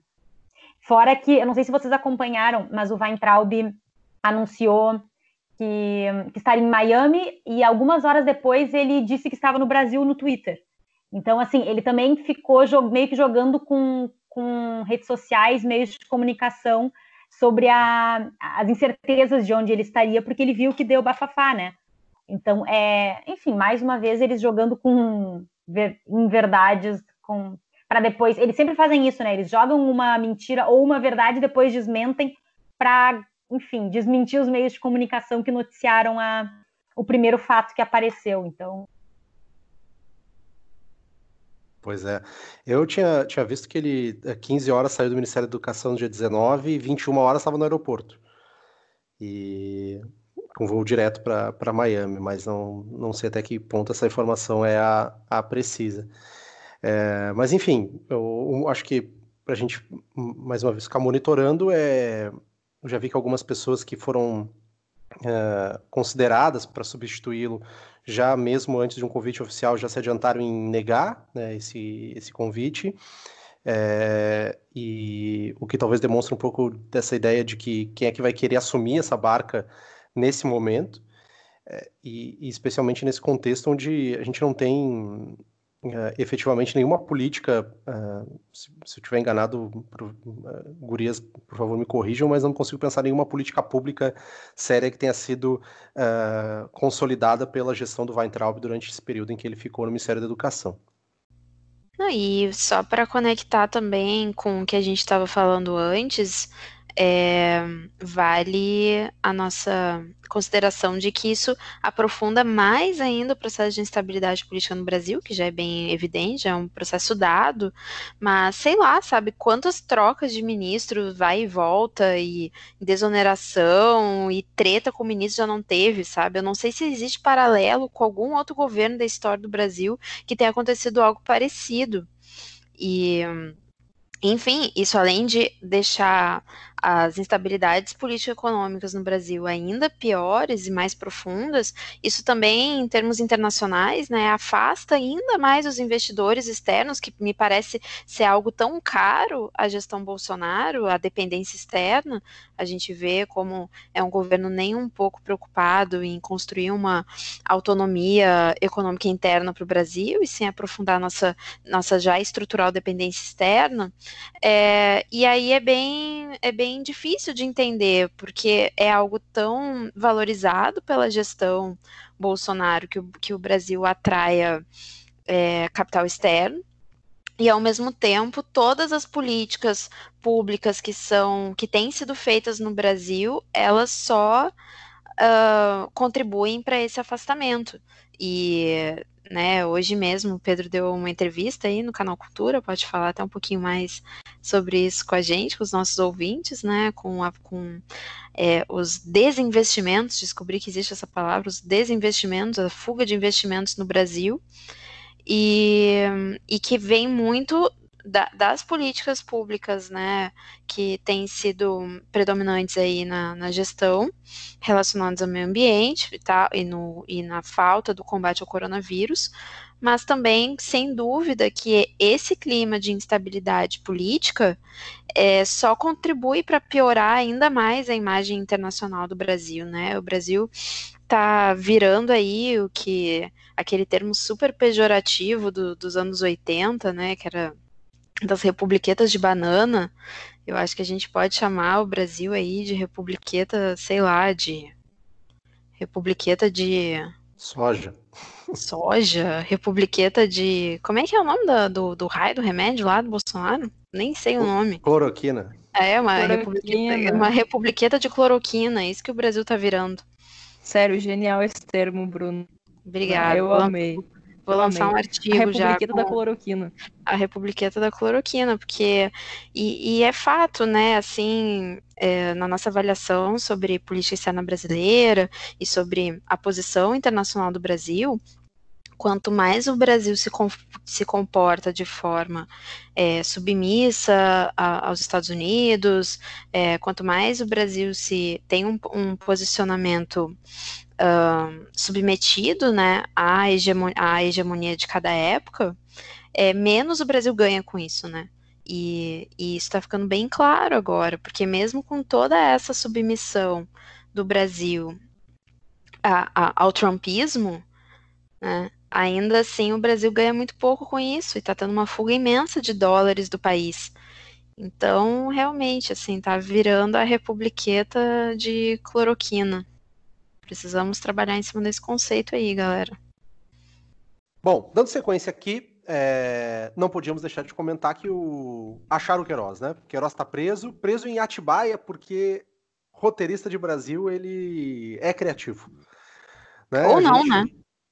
Speaker 2: Fora que, eu não sei se vocês acompanharam, mas o Weintraub anunciou que, que estaria em Miami e algumas horas depois ele disse que estava no Brasil no Twitter. Então, assim, ele também ficou meio que jogando com, com redes sociais, meios de comunicação sobre a, as incertezas de onde ele estaria, porque ele viu que deu bafafá, né? Então, é, enfim, mais uma vez eles jogando com em verdades, com para depois. Eles sempre fazem isso, né? Eles jogam uma mentira ou uma verdade e depois desmentem para enfim, desmentir os meios de comunicação que noticiaram a, o primeiro fato que apareceu. Então.
Speaker 1: Pois é. Eu tinha, tinha visto que ele, 15 eh, horas, saiu do Ministério da Educação no dia 19 e 21 horas estava no aeroporto. E com voo direto para Miami, mas não, não sei até que ponto essa informação é a, a precisa. É, mas enfim, eu, eu acho que para a gente mais uma vez ficar monitorando, é, eu já vi que algumas pessoas que foram é, consideradas para substituí-lo já mesmo antes de um convite oficial já se adiantaram em negar né, esse, esse convite. É, e o que talvez demonstra um pouco dessa ideia de que quem é que vai querer assumir essa barca nesse momento, é, e, e, especialmente nesse contexto onde a gente não tem uh, efetivamente nenhuma política. Uh, se, se, eu estiver enganado, por, uh, Gurias, por favor, me corrijam, mas não consigo pensar nenhuma política pública séria que tenha sido consolidada pela gestão do Weintraub durante esse período em que ele ficou no Ministério da Educação.
Speaker 4: E só para conectar também com o que a gente estava falando antes, é, vale a nossa consideração de que isso aprofunda mais ainda o processo de instabilidade política no Brasil, que já é bem evidente, é um processo dado, mas sei lá, sabe, quantas trocas de ministro vai e volta, e desoneração, e treta com o ministro já não teve, sabe? Eu não sei se existe paralelo com algum outro governo da história do Brasil que tenha acontecido algo parecido. E enfim, isso além de deixar as instabilidades político-econômicas no Brasil ainda piores e mais profundas, isso também, em termos internacionais, né, afasta ainda mais os investidores externos, que me parece ser algo tão caro a gestão Bolsonaro, a dependência externa. A gente vê como é um governo nem um pouco preocupado em construir uma autonomia econômica interna para o Brasil e sem aprofundar nossa, nossa já estrutural dependência externa. É, e aí é bem, é bem bem difícil de entender, porque é algo tão valorizado pela gestão Bolsonaro que o, que o Brasil atraia é, capital externo. E ao mesmo tempo, todas as políticas públicas que são que têm sido feitas no Brasil, elas só uh, contribuem para esse afastamento. E né? Hoje mesmo o Pedro deu uma entrevista aí no canal Cultura, pode falar até um pouquinho mais sobre isso com a gente, com os nossos ouvintes, né? Com, a, com é, os desinvestimentos, descobri que existe essa palavra, os desinvestimentos, a fuga de investimentos no Brasil, e, e que vem muito da, das políticas públicas, né, que têm sido predominantes aí na, na gestão relacionadas ao meio ambiente tá, e, no, e na falta do combate ao coronavírus, mas também, sem dúvida, que esse clima de instabilidade política é, só contribui para piorar ainda mais a imagem internacional do Brasil, né? O Brasil está virando aí o que aquele termo super pejorativo do, dos anos 80, né, que era das republiquetas de banana, eu acho que a gente pode chamar o Brasil aí de republiqueta, sei lá, de republiqueta de
Speaker 1: soja.
Speaker 4: Soja, republiqueta de. Como é que é o nome do, do, do raio do remédio lá do Bolsonaro? Nem sei o nome.
Speaker 1: Cloroquina.
Speaker 4: É, uma republiqueta, uma republiqueta de cloroquina, é isso que o Brasil tá virando.
Speaker 3: Sério, genial esse termo, Bruno.
Speaker 4: Obrigada.
Speaker 3: Eu amei.
Speaker 4: Vou lançar um artigo
Speaker 3: já. A
Speaker 4: Republiqueta
Speaker 3: da Cloroquina.
Speaker 4: A Republiqueta da Cloroquina, porque. E, e é fato, né, assim, é, na nossa avaliação sobre política externa brasileira e sobre a posição internacional do Brasil, quanto mais o Brasil se, com, se comporta de forma é, submissa a, aos Estados Unidos, é, quanto mais o Brasil se tem um, um posicionamento submetido né, à, hegemonia, à hegemonia de cada época, é, menos o Brasil ganha com isso, né? E, e isso está ficando bem claro agora, porque mesmo com toda essa submissão do Brasil a, a, ao trumpismo, né, ainda assim o Brasil ganha muito pouco com isso e está tendo uma fuga imensa de dólares do país. Então, realmente, assim, tá virando a republiqueta de cloroquina. Precisamos trabalhar em cima desse conceito aí, galera.
Speaker 1: Bom, dando sequência aqui, é... não podíamos deixar de comentar que o acharam o Queiroz, né? Queiroz está preso, preso em Atibaia porque roteirista de Brasil, ele é criativo. Né?
Speaker 4: Ou não,
Speaker 1: gente-
Speaker 4: né?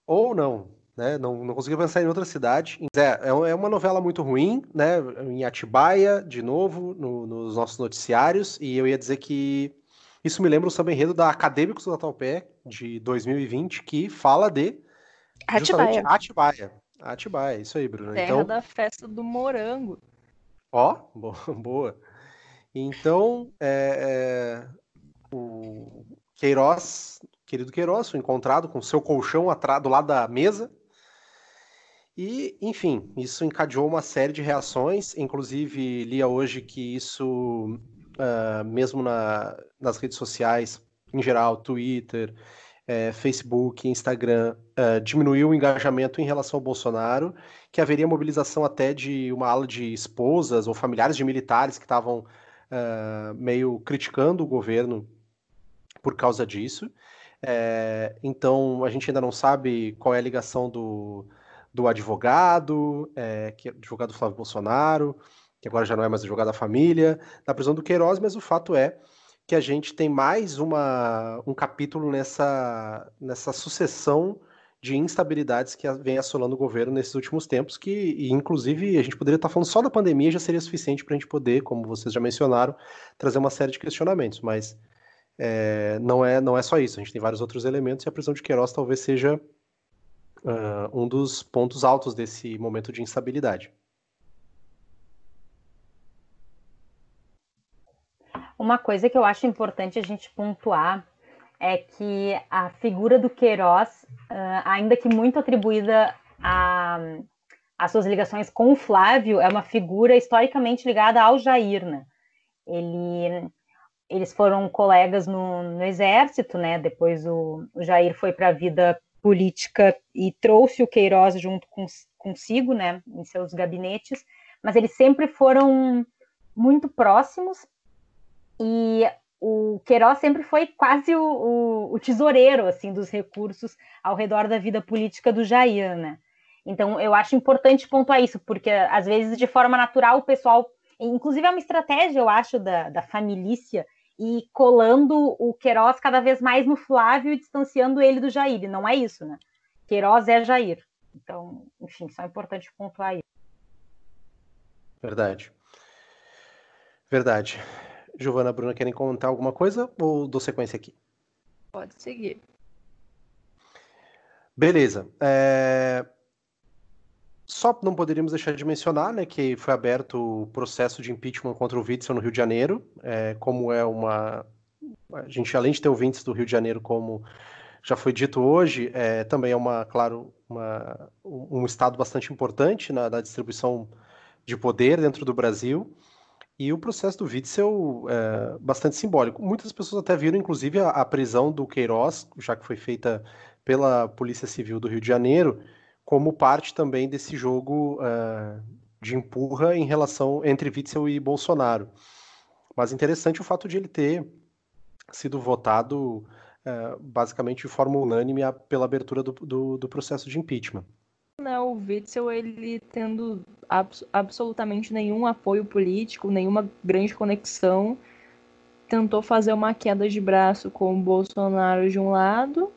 Speaker 1: Ou não, né? Não, não consegui pensar em outra cidade. É, é uma- é uma novela muito ruim, né? Em Atibaia, de novo, no- nos nossos noticiários, e eu ia dizer que isso me lembra o samba enredo da Acadêmicos do Tatuapé, de 2020, que fala de
Speaker 4: Atibaia.
Speaker 1: Atibaia. Atibaia, isso aí, Bruno.
Speaker 3: Terra
Speaker 1: Então,
Speaker 3: da festa do morango.
Speaker 1: Ó, bo- boa. Então, é, é, o Queiroz, querido Queiroz, foi encontrado com seu colchão atrás, do lado da mesa. E, enfim, isso encadeou uma série de reações. Inclusive, lia hoje que isso, ah, mesmo na- nas redes sociais, em geral, Twitter, eh, Facebook, Instagram, ah, diminuiu o engajamento em relação ao Bolsonaro que haveria mobilização até de uma ala de esposas ou familiares de militares que estavam ah, meio criticando o governo por causa disso. É, então, a gente ainda não sabe qual é a ligação do, do advogado, é, que é o advogado Flávio Bolsonaro, que agora já não é mais advogado da família, da prisão do Queiroz, mas o fato é que a gente tem mais uma, um capítulo nessa, nessa sucessão de instabilidades que vem assolando o governo nesses últimos tempos, que, e, inclusive, a gente poderia estar falando só da pandemia, já seria suficiente para a gente poder, como vocês já mencionaram, trazer uma série de questionamentos, mas é, não, é, não é só isso, a gente tem vários outros elementos, e a prisão de Queiroz talvez seja ah, um dos pontos altos desse momento de instabilidade.
Speaker 2: Uma coisa que eu acho importante a gente pontuar é que a figura do Queiroz, ah, ainda que muito atribuída a, às suas ligações com o Flávio, é uma figura historicamente ligada ao Jair, né? Ele, eles foram colegas no, no exército, né? Depois o, o Jair foi para a vida política e trouxe o Queiroz junto com, consigo, né? Em seus gabinetes, mas eles sempre foram muito próximos e o Queiroz sempre foi quase o, o, o, tesoureiro assim dos recursos ao redor da vida política do Jair, né? Então eu acho importante pontuar isso, porque às vezes de forma natural o pessoal, inclusive é uma estratégia, eu acho, da, da família e colando o Queiroz cada vez mais no Flávio e distanciando ele do Jair. E não é isso, né? Queiroz é Jair. Então, enfim, só é importante pontuar isso.
Speaker 1: Verdade. Verdade. Giovana, Bruna, querem comentar alguma coisa ou dou sequência aqui?
Speaker 3: Pode seguir.
Speaker 1: Beleza. É... Só não poderíamos deixar de mencionar né, que foi aberto o processo de impeachment contra o Witzel no Rio de Janeiro. É, como é uma. A gente, além de ter ouvintes do Rio de Janeiro, como já foi dito hoje, é, também é uma, claro, uma, um estado bastante importante na, na distribuição de poder dentro do Brasil. E o processo do Witzel é bastante simbólico. Muitas pessoas até viram, inclusive, a, a, prisão do Queiroz, já que foi feita pela Polícia Civil do Rio de Janeiro, como parte também desse jogo uh, de empurra em relação entre Witzel e Bolsonaro. Mas interessante o fato de ele ter sido votado uh, basicamente de forma unânime pela abertura do, do, do processo de impeachment.
Speaker 3: Não, o Witzel, ele tendo abs absolutamente nenhum apoio político, nenhuma grande conexão, tentou fazer uma queda de braço com o Bolsonaro de um lado,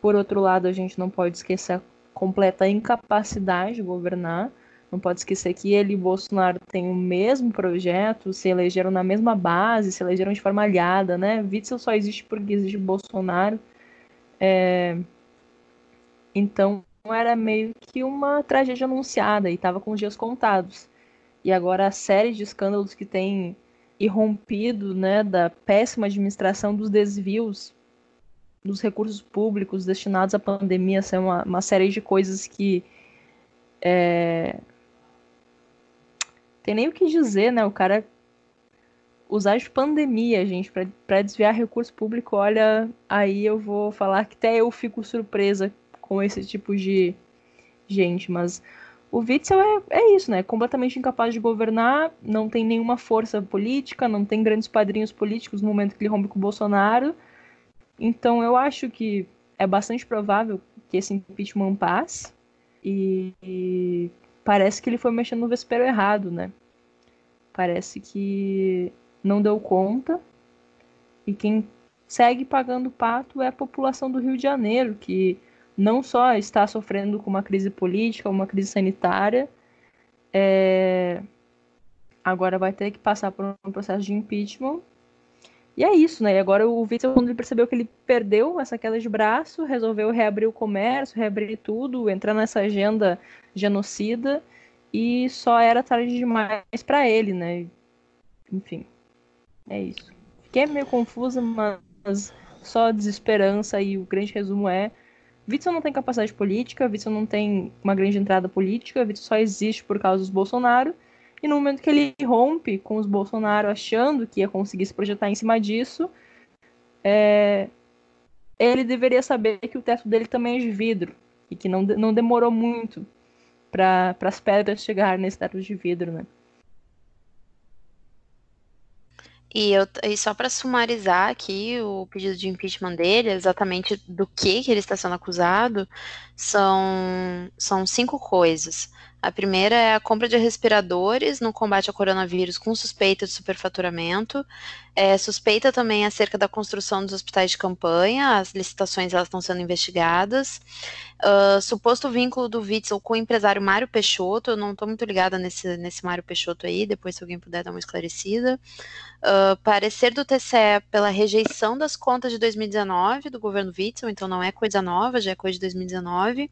Speaker 3: por outro lado, a gente não pode esquecer a completa incapacidade de governar, não pode esquecer que ele e Bolsonaro têm o mesmo projeto, se elegeram na mesma base, se elegeram de forma aliada, né? Witzel só existe porque existe Bolsonaro. É... Então, era meio que uma tragédia anunciada e estava com os dias contados. E agora a série de escândalos que tem irrompido, né, da péssima administração dos desvios dos recursos públicos destinados à pandemia, essa é uma, uma série de coisas que é... tem nem o que dizer, né? O cara usar de pandemia, gente, para desviar recurso público, olha, aí eu vou falar que até eu fico surpresa com esse tipo de gente, mas o Witzel é, é isso, né? Completamente incapaz de governar, não tem nenhuma força política, não tem grandes padrinhos políticos no momento que ele rompe com o Bolsonaro. Então eu acho que é bastante provável que esse impeachment passe e, parece que ele foi mexendo no vespeiro errado, né? Parece que não deu conta E quem segue pagando pato é a população do Rio de Janeiro, que não só está sofrendo com uma crise política, uma crise sanitária, é... agora vai ter que passar por um processo de impeachment. E é isso, né? E agora o Witzel, quando ele percebeu que ele perdeu essa queda de braço, resolveu reabrir o comércio, reabrir tudo, entrar nessa agenda genocida, e só era tarde demais para ele, né? Enfim, é isso. Fiquei meio confusa, mas só desesperança, e o grande resumo é Witzel não tem capacidade política, Witzel não tem uma grande entrada política, Witzel só existe por causa dos Bolsonaro. E no momento que ele rompe com os Bolsonaro achando que ia conseguir se projetar em cima disso, é... ele deveria saber que o teto dele também é de vidro e que não, não demorou muito para as pedras chegarem nesse teto de vidro, né?
Speaker 4: E, eu, e só para sumarizar aqui o pedido de impeachment dele, exatamente do que, que ele está sendo acusado, são, são cinco coisas. A primeira é a compra de respiradores no combate ao coronavírus com suspeita de superfaturamento. É, suspeita também acerca da construção dos hospitais de campanha, as licitações elas estão sendo investigadas. Uh, suposto vínculo do Witzel com o empresário Mário Peixoto, eu não estou muito ligada nesse, nesse Mário Peixoto aí, depois se alguém puder dar uma esclarecida. Uh, parecer do TCE pela rejeição das contas de 2019 do governo Witzel, então não é coisa nova, já é coisa de 2019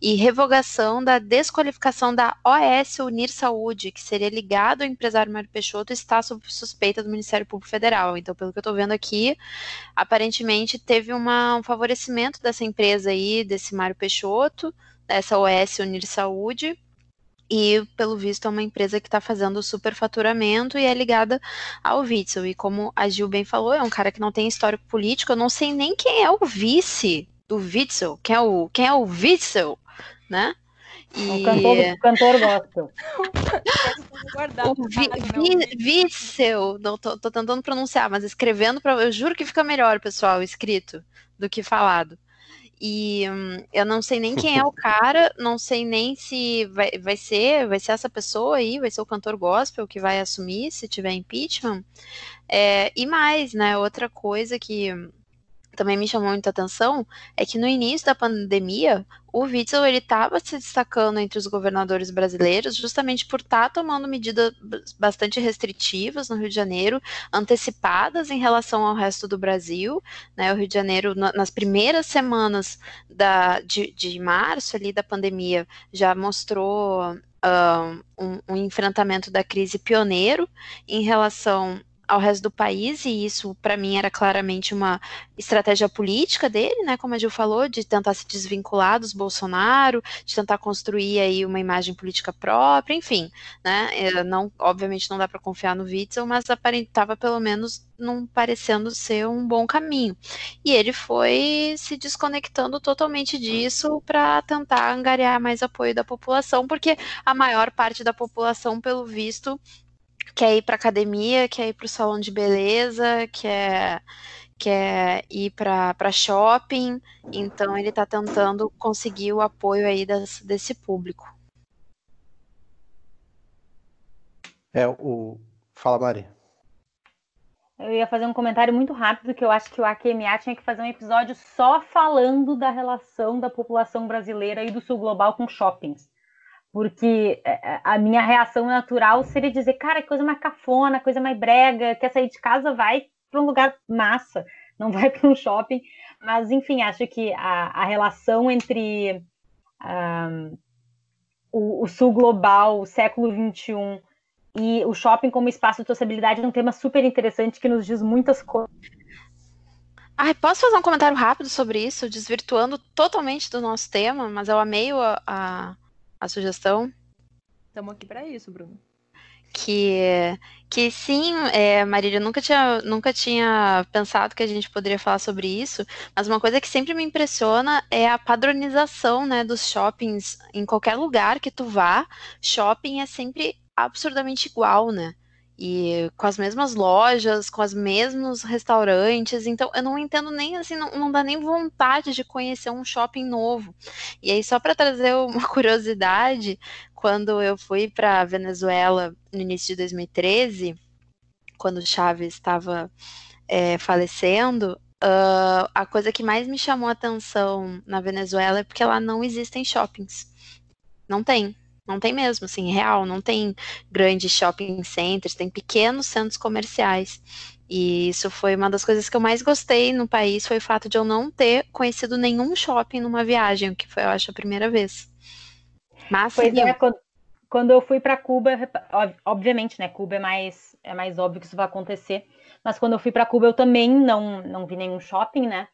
Speaker 4: e revogação da desqualificação da OS Unir Saúde, que seria ligado ao empresário Mário Peixoto, está sob suspeita do Ministério Público Federal. Então, pelo que eu estou vendo aqui, aparentemente teve uma, um favorecimento dessa empresa aí, desse Mário Peixoto, dessa OS Unir Saúde, e, pelo visto, é uma empresa que está fazendo superfaturamento e é ligada ao Witzel. E como a Gil bem falou, é um cara que não tem histórico político, eu não sei nem quem é o vice do Witzel, quem é o, quem é o Witzel, né?
Speaker 2: E... O cantor, o cantor gospel.
Speaker 4: o vi, vi, Witzel, não tô, tô, tentando pronunciar, mas escrevendo, pra, eu juro que fica melhor, pessoal, escrito, do que falado. E hum, eu não sei nem quem é o cara, não sei nem se vai, vai ser, vai ser essa pessoa aí, vai ser o cantor gospel que vai assumir se tiver impeachment. É, e mais, né? Outra coisa que também me chamou muita atenção é que no início da pandemia, o Witzel ele estava se destacando entre os governadores brasileiros justamente por estar tá tomando medidas bastante restritivas no Rio de Janeiro, antecipadas em relação ao resto do Brasil. Né? O Rio de Janeiro, nas primeiras semanas da, de, de março ali da pandemia, já mostrou uh, um, um enfrentamento da crise pioneiro em relação ao resto do país, e isso para mim era claramente uma estratégia política dele, né, como a Gil falou, de tentar se desvincular dos Bolsonaro, de tentar construir aí uma imagem política própria, enfim, né, é, não, obviamente não dá para confiar no Witzel, mas aparentava pelo menos não parecendo ser um bom caminho. E ele foi se desconectando totalmente disso para tentar angariar mais apoio da população, porque a maior parte da população, pelo visto, quer ir para academia, quer ir para o salão de beleza, quer, quer ir para shopping. Então ele está tentando conseguir o apoio aí das, desse público.
Speaker 1: É o fala Mari.
Speaker 2: Eu ia fazer um comentário muito rápido que eu acho que o AQMA tinha que fazer um episódio só falando da relação da população brasileira e do sul global com shoppings porque é, é, a minha reação natural seria dizer, cara, que coisa mais cafona, coisa mais brega, quer sair de casa, vai para um lugar massa, não vai para um shopping. Mas, enfim, acho que a, a relação entre um, o, o, sul global, o século XXI, e o shopping como espaço de sociabilidade é um tema super interessante que nos diz muitas coisas.
Speaker 4: Ai, posso fazer um comentário rápido sobre isso, desvirtuando totalmente do nosso tema, mas eu amei a, a a sugestão.
Speaker 3: Estamos aqui para isso, Bruno.
Speaker 4: Que, que sim, é, Marília, nunca tinha, nunca tinha pensado que a gente poderia falar sobre isso, mas uma coisa que sempre me impressiona é a padronização né, dos shoppings em qualquer lugar que tu vá, shopping é sempre absurdamente igual, né? E com as mesmas lojas, com os mesmos restaurantes. Então, eu não entendo nem assim, não, não dá nem vontade de conhecer um shopping novo. E aí, só para trazer uma curiosidade, quando eu fui para Venezuela no início de 2013, quando Chaves estava é, falecendo, uh, a coisa que mais me chamou a atenção na Venezuela é porque lá não existem shoppings. Não tem. Não tem mesmo, assim, real. Não tem grandes shopping centers, tem pequenos centros comerciais. E isso foi uma das coisas que eu mais gostei no país, foi o fato de eu não ter conhecido nenhum shopping numa viagem, o que foi, eu acho, a primeira vez.
Speaker 2: Mas, pois é, quando, quando eu fui para Cuba, obviamente, né, Cuba é mais, é mais óbvio que isso vai acontecer, mas quando eu fui para Cuba eu também não, não vi nenhum shopping, né,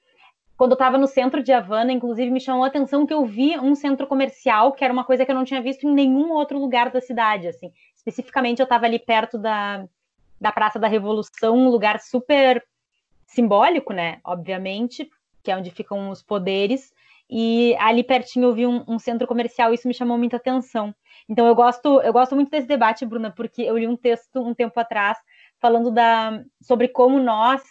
Speaker 2: quando eu estava no centro de Havana, inclusive, me chamou a atenção que eu vi um centro comercial, que era uma coisa que eu não tinha visto em nenhum outro lugar da cidade, assim. Especificamente, eu estava ali perto da, da Praça da Revolução, um lugar super simbólico, né? Obviamente, que é onde ficam os poderes. E ali pertinho eu vi um, um centro comercial, isso me chamou muita atenção. Então eu gosto, eu gosto muito desse debate, Bruna, porque eu li um texto um tempo atrás falando da, sobre como nós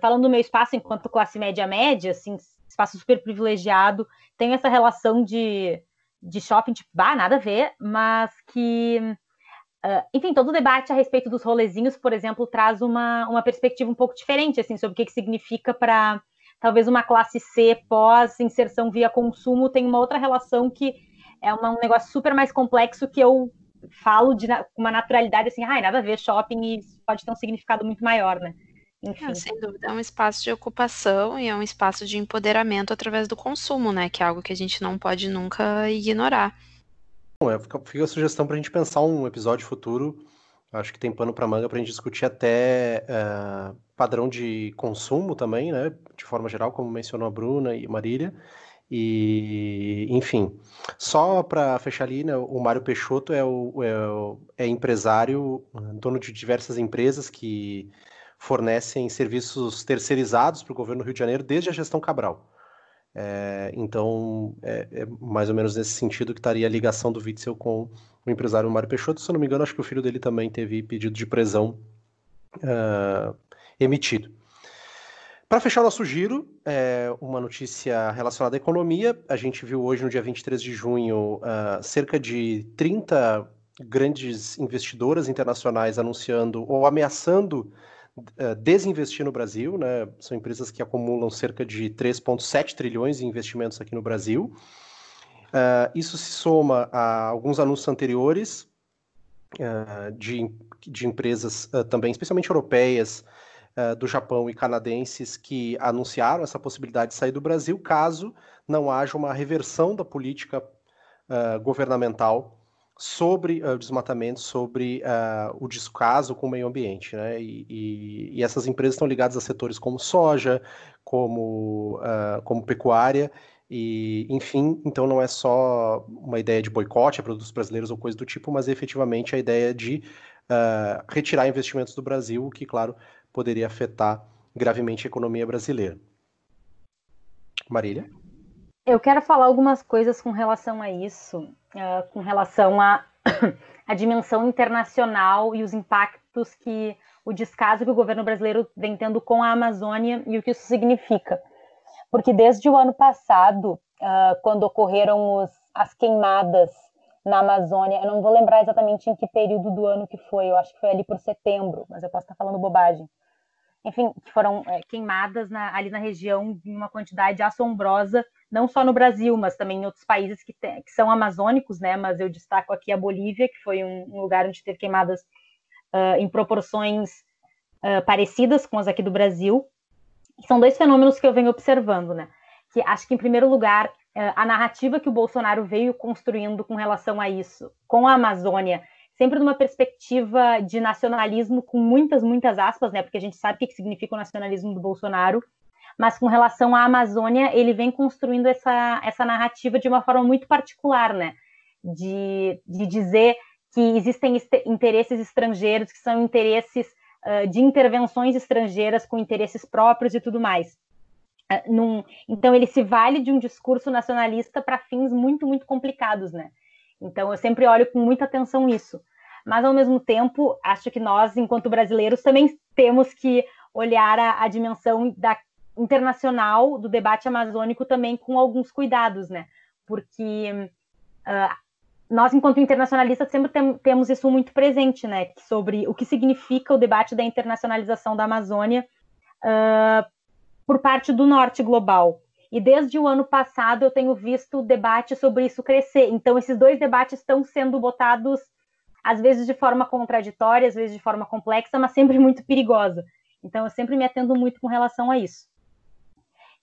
Speaker 2: falando do meu espaço enquanto classe média média, assim, espaço super privilegiado, tenho essa relação de, de shopping, tipo, bah, nada a ver, mas que, uh, enfim, todo o debate a respeito dos rolezinhos, por exemplo, traz uma, uma perspectiva um pouco diferente, assim, sobre o que, que significa para talvez uma classe C pós-inserção via consumo tem uma outra relação que é uma, um negócio super mais complexo que eu falo de com uma naturalidade assim, ai, nada a ver shopping pode ter um significado muito maior, né?
Speaker 4: Enfim. É, sem dúvida, é um espaço de ocupação e é um espaço de empoderamento através do consumo, né? Que é algo que a gente não pode nunca ignorar.
Speaker 1: Bom, é, fica, fica a sugestão para a gente pensar um episódio futuro. Acho que tem pano para manga para a gente discutir até uh, padrão de consumo também, né? De forma geral, como mencionou a Bruna e a Marília. E, enfim, só para fechar ali, né, o Mário Peixoto é, o, é, o, é empresário, dono de diversas empresas que fornecem serviços terceirizados para o governo do Rio de Janeiro desde a gestão Cabral. É, então, é, é, mais ou menos nesse sentido que estaria a ligação do Witzel com o empresário Mário Peixoto. Se eu não me engano, acho que o filho dele também teve pedido de prisão uh, emitido. Para fechar nosso giro, é, uma notícia relacionada à economia. A gente viu hoje, no dia 23 de junho, uh, cerca de 30 grandes investidoras internacionais anunciando ou ameaçando desinvestir no Brasil, né? São empresas que acumulam cerca de 3,7 trilhões em investimentos aqui no Brasil. Uh, isso se soma a alguns anúncios anteriores uh, de, de empresas uh, também, especialmente europeias, do Japão e canadenses, que anunciaram essa possibilidade de sair do Brasil caso não haja uma reversão da política governamental sobre uh, o desmatamento, sobre uh, o descaso com o meio ambiente. Né? E, e, e, essas empresas estão ligadas a setores como soja, como, uh, como pecuária, e, enfim, então não é só uma ideia de boicote a produtos brasileiros ou coisa do tipo, mas efetivamente a ideia de retirar investimentos do Brasil, o que, claro, poderia afetar gravemente a economia brasileira. Marília?
Speaker 2: Eu quero falar algumas coisas com relação a isso uh, com relação à dimensão internacional e os impactos que o descaso que o governo brasileiro vem tendo com a Amazônia e o que isso significa. Porque desde o ano passado, uh, quando ocorreram os, as queimadas na Amazônia, eu não vou lembrar exatamente em que período do ano que foi, eu acho que foi ali por setembro, mas eu posso estar falando bobagem. Enfim, que foram é, queimadas na, ali na região em uma quantidade assombrosa não só no Brasil, mas também em outros países que, tem, que são amazônicos, né? Mas eu destaco aqui a Bolívia, que foi um, um lugar onde teve queimadas uh, em proporções uh, parecidas com as aqui do Brasil. São dois fenômenos que eu venho observando, né? Que acho que, em primeiro lugar, uh, a narrativa que o Bolsonaro veio construindo com relação a isso, com a Amazônia, sempre numa perspectiva de nacionalismo, com muitas, muitas aspas, né? Porque a gente sabe o que significa o nacionalismo do Bolsonaro mas com relação à Amazônia, ele vem construindo essa, essa narrativa de uma forma muito particular, né? De, de dizer que existem interesses estrangeiros, que são interesses uh, de intervenções estrangeiras com interesses próprios e tudo mais. Uh, num, então, ele se vale de um discurso nacionalista para fins muito, muito complicados, né? Então, eu sempre olho com muita atenção nisso. Mas, ao mesmo tempo, acho que nós, enquanto brasileiros, também temos que olhar a, a dimensão da internacional do debate amazônico também com alguns cuidados, né? Porque uh, nós, enquanto internacionalistas, sempre tem, temos isso muito presente, né? Sobre o que significa o debate da internacionalização da Amazônia uh, por parte do norte global. E desde o ano passado eu tenho visto o debate sobre isso crescer. Então, esses dois debates estão sendo botados, às vezes de forma contraditória, às vezes de forma complexa, mas sempre muito perigosa. Então, eu sempre me atendo muito com relação a isso.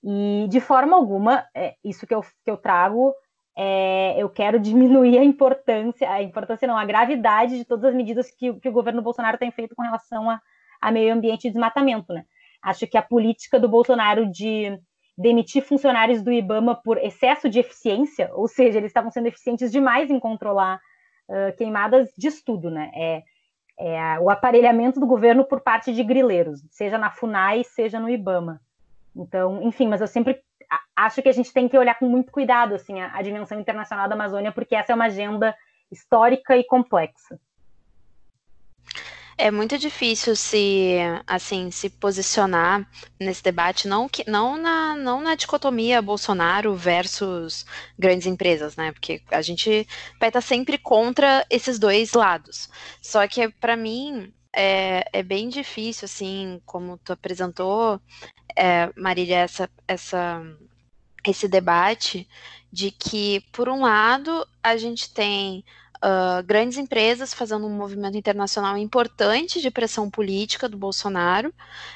Speaker 2: E, de forma alguma, é, isso que eu, que eu trago, é, eu quero diminuir a importância, a importância não, a gravidade de todas as medidas que, que o governo Bolsonaro tem feito com relação a, a meio ambiente e desmatamento, né? Acho que a política do Bolsonaro de demitir funcionários do IBAMA por excesso de eficiência, ou seja, eles estavam sendo eficientes demais em controlar queimadas de estudo, né? É, é, o aparelhamento do governo por parte de grileiros, seja na FUNAI, seja no IBAMA. Então, enfim, mas eu sempre acho que a gente tem que olhar com muito cuidado assim a, a dimensão internacional da Amazônia, porque essa é uma agenda histórica e complexa.
Speaker 4: É muito difícil se, assim, se posicionar nesse debate, não, que, não, na, não na dicotomia Bolsonaro versus grandes empresas, né? Porque a gente estar sempre contra esses dois lados. Só que, para mim, é, é bem difícil, assim, como tu apresentou, é, Marília, essa, essa, esse debate de que, por um lado, a gente tem uh, grandes empresas fazendo um movimento internacional importante de pressão política do Bolsonaro,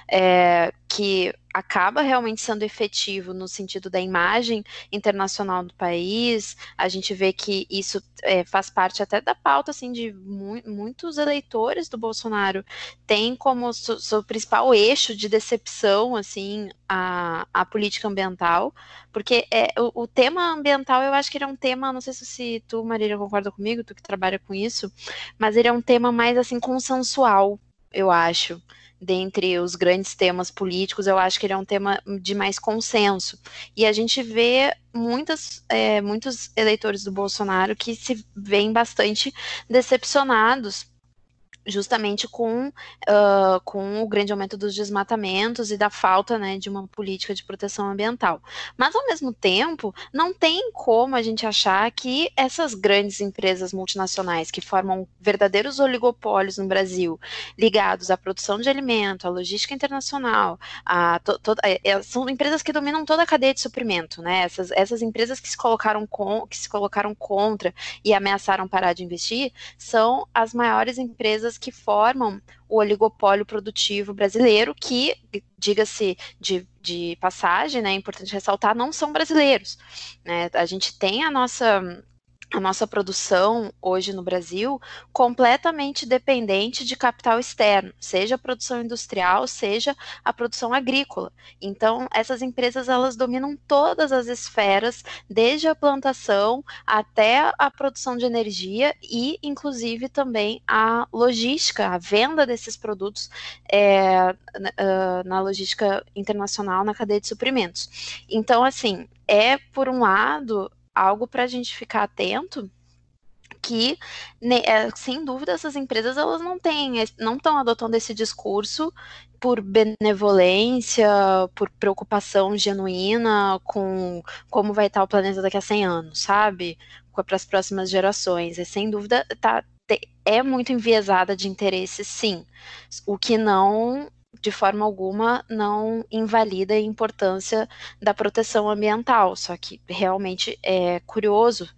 Speaker 4: é, que acaba realmente sendo efetivo no sentido da imagem internacional do país. A gente vê que isso é, faz parte até da pauta assim de mu muitos eleitores do Bolsonaro tem como seu principal eixo de decepção assim a, a política ambiental, porque é, o, o, tema ambiental eu acho que ele é um tema, não sei se tu Marília concorda comigo, tu que trabalha com isso, mas ele é um tema mais assim consensual, eu acho dentre os grandes temas políticos, eu acho que ele é um tema de mais consenso. E a gente vê muitas, é, muitos eleitores do Bolsonaro que se veem bastante decepcionados justamente com, uh, com o grande aumento dos desmatamentos e da falta né, de uma política de proteção ambiental. Mas, ao mesmo tempo, não tem como a gente achar que essas grandes empresas multinacionais que formam verdadeiros oligopólios no Brasil, ligados à produção de alimento, à logística internacional, a to, to, é, é, são empresas que dominam toda a cadeia de suprimento, né? Essas, essas empresas que se colocaram com, que se colocaram contra e ameaçaram parar de investir são as maiores empresas empresas que formam o oligopólio produtivo brasileiro, que, diga-se de, de passagem, né, é importante ressaltar, não são brasileiros. Né? A gente tem a nossa a nossa produção hoje no Brasil completamente dependente de capital externo, seja a produção industrial, seja a produção agrícola. Então, essas empresas elas dominam todas as esferas, desde a plantação até a produção de energia e, inclusive, também a logística, a venda desses produtos é, na logística internacional, na cadeia de suprimentos. Então, assim, é por um lado algo para a gente ficar atento que, né, é, sem dúvida, essas empresas elas não têm, não estão adotando esse discurso por benevolência, por preocupação genuína com como vai estar o planeta daqui a 100 anos, sabe? Para as próximas gerações. E sem dúvida tá, é muito enviesada de interesse, sim. O que não de forma alguma não invalida a importância da proteção ambiental, só que realmente é curioso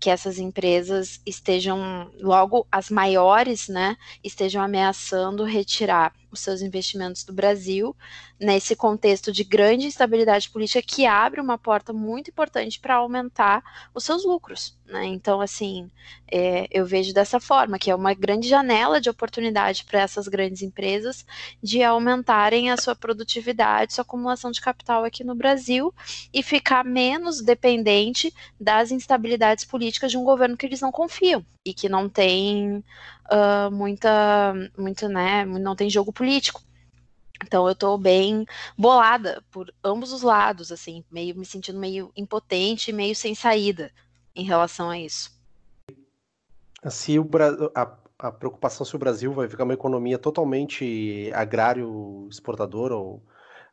Speaker 4: que essas empresas estejam, logo as maiores, né, estejam ameaçando retirar os seus investimentos do Brasil, nesse contexto de grande instabilidade política que abre uma porta muito importante para aumentar os seus lucros. Né? Então, assim, é, eu vejo dessa forma, que é uma grande janela de oportunidade para essas grandes empresas de aumentarem a sua produtividade, sua acumulação de capital aqui no Brasil e ficar menos dependente das instabilidades políticas de um governo que eles não confiam e que não tem uh, muita, muito, né, não tem jogo político. Então eu tô bem bolada por ambos os lados, assim, meio me sentindo meio impotente, meio sem saída em relação a isso.
Speaker 1: Se o a, a preocupação se o Brasil vai ficar uma economia totalmente agrário exportador ou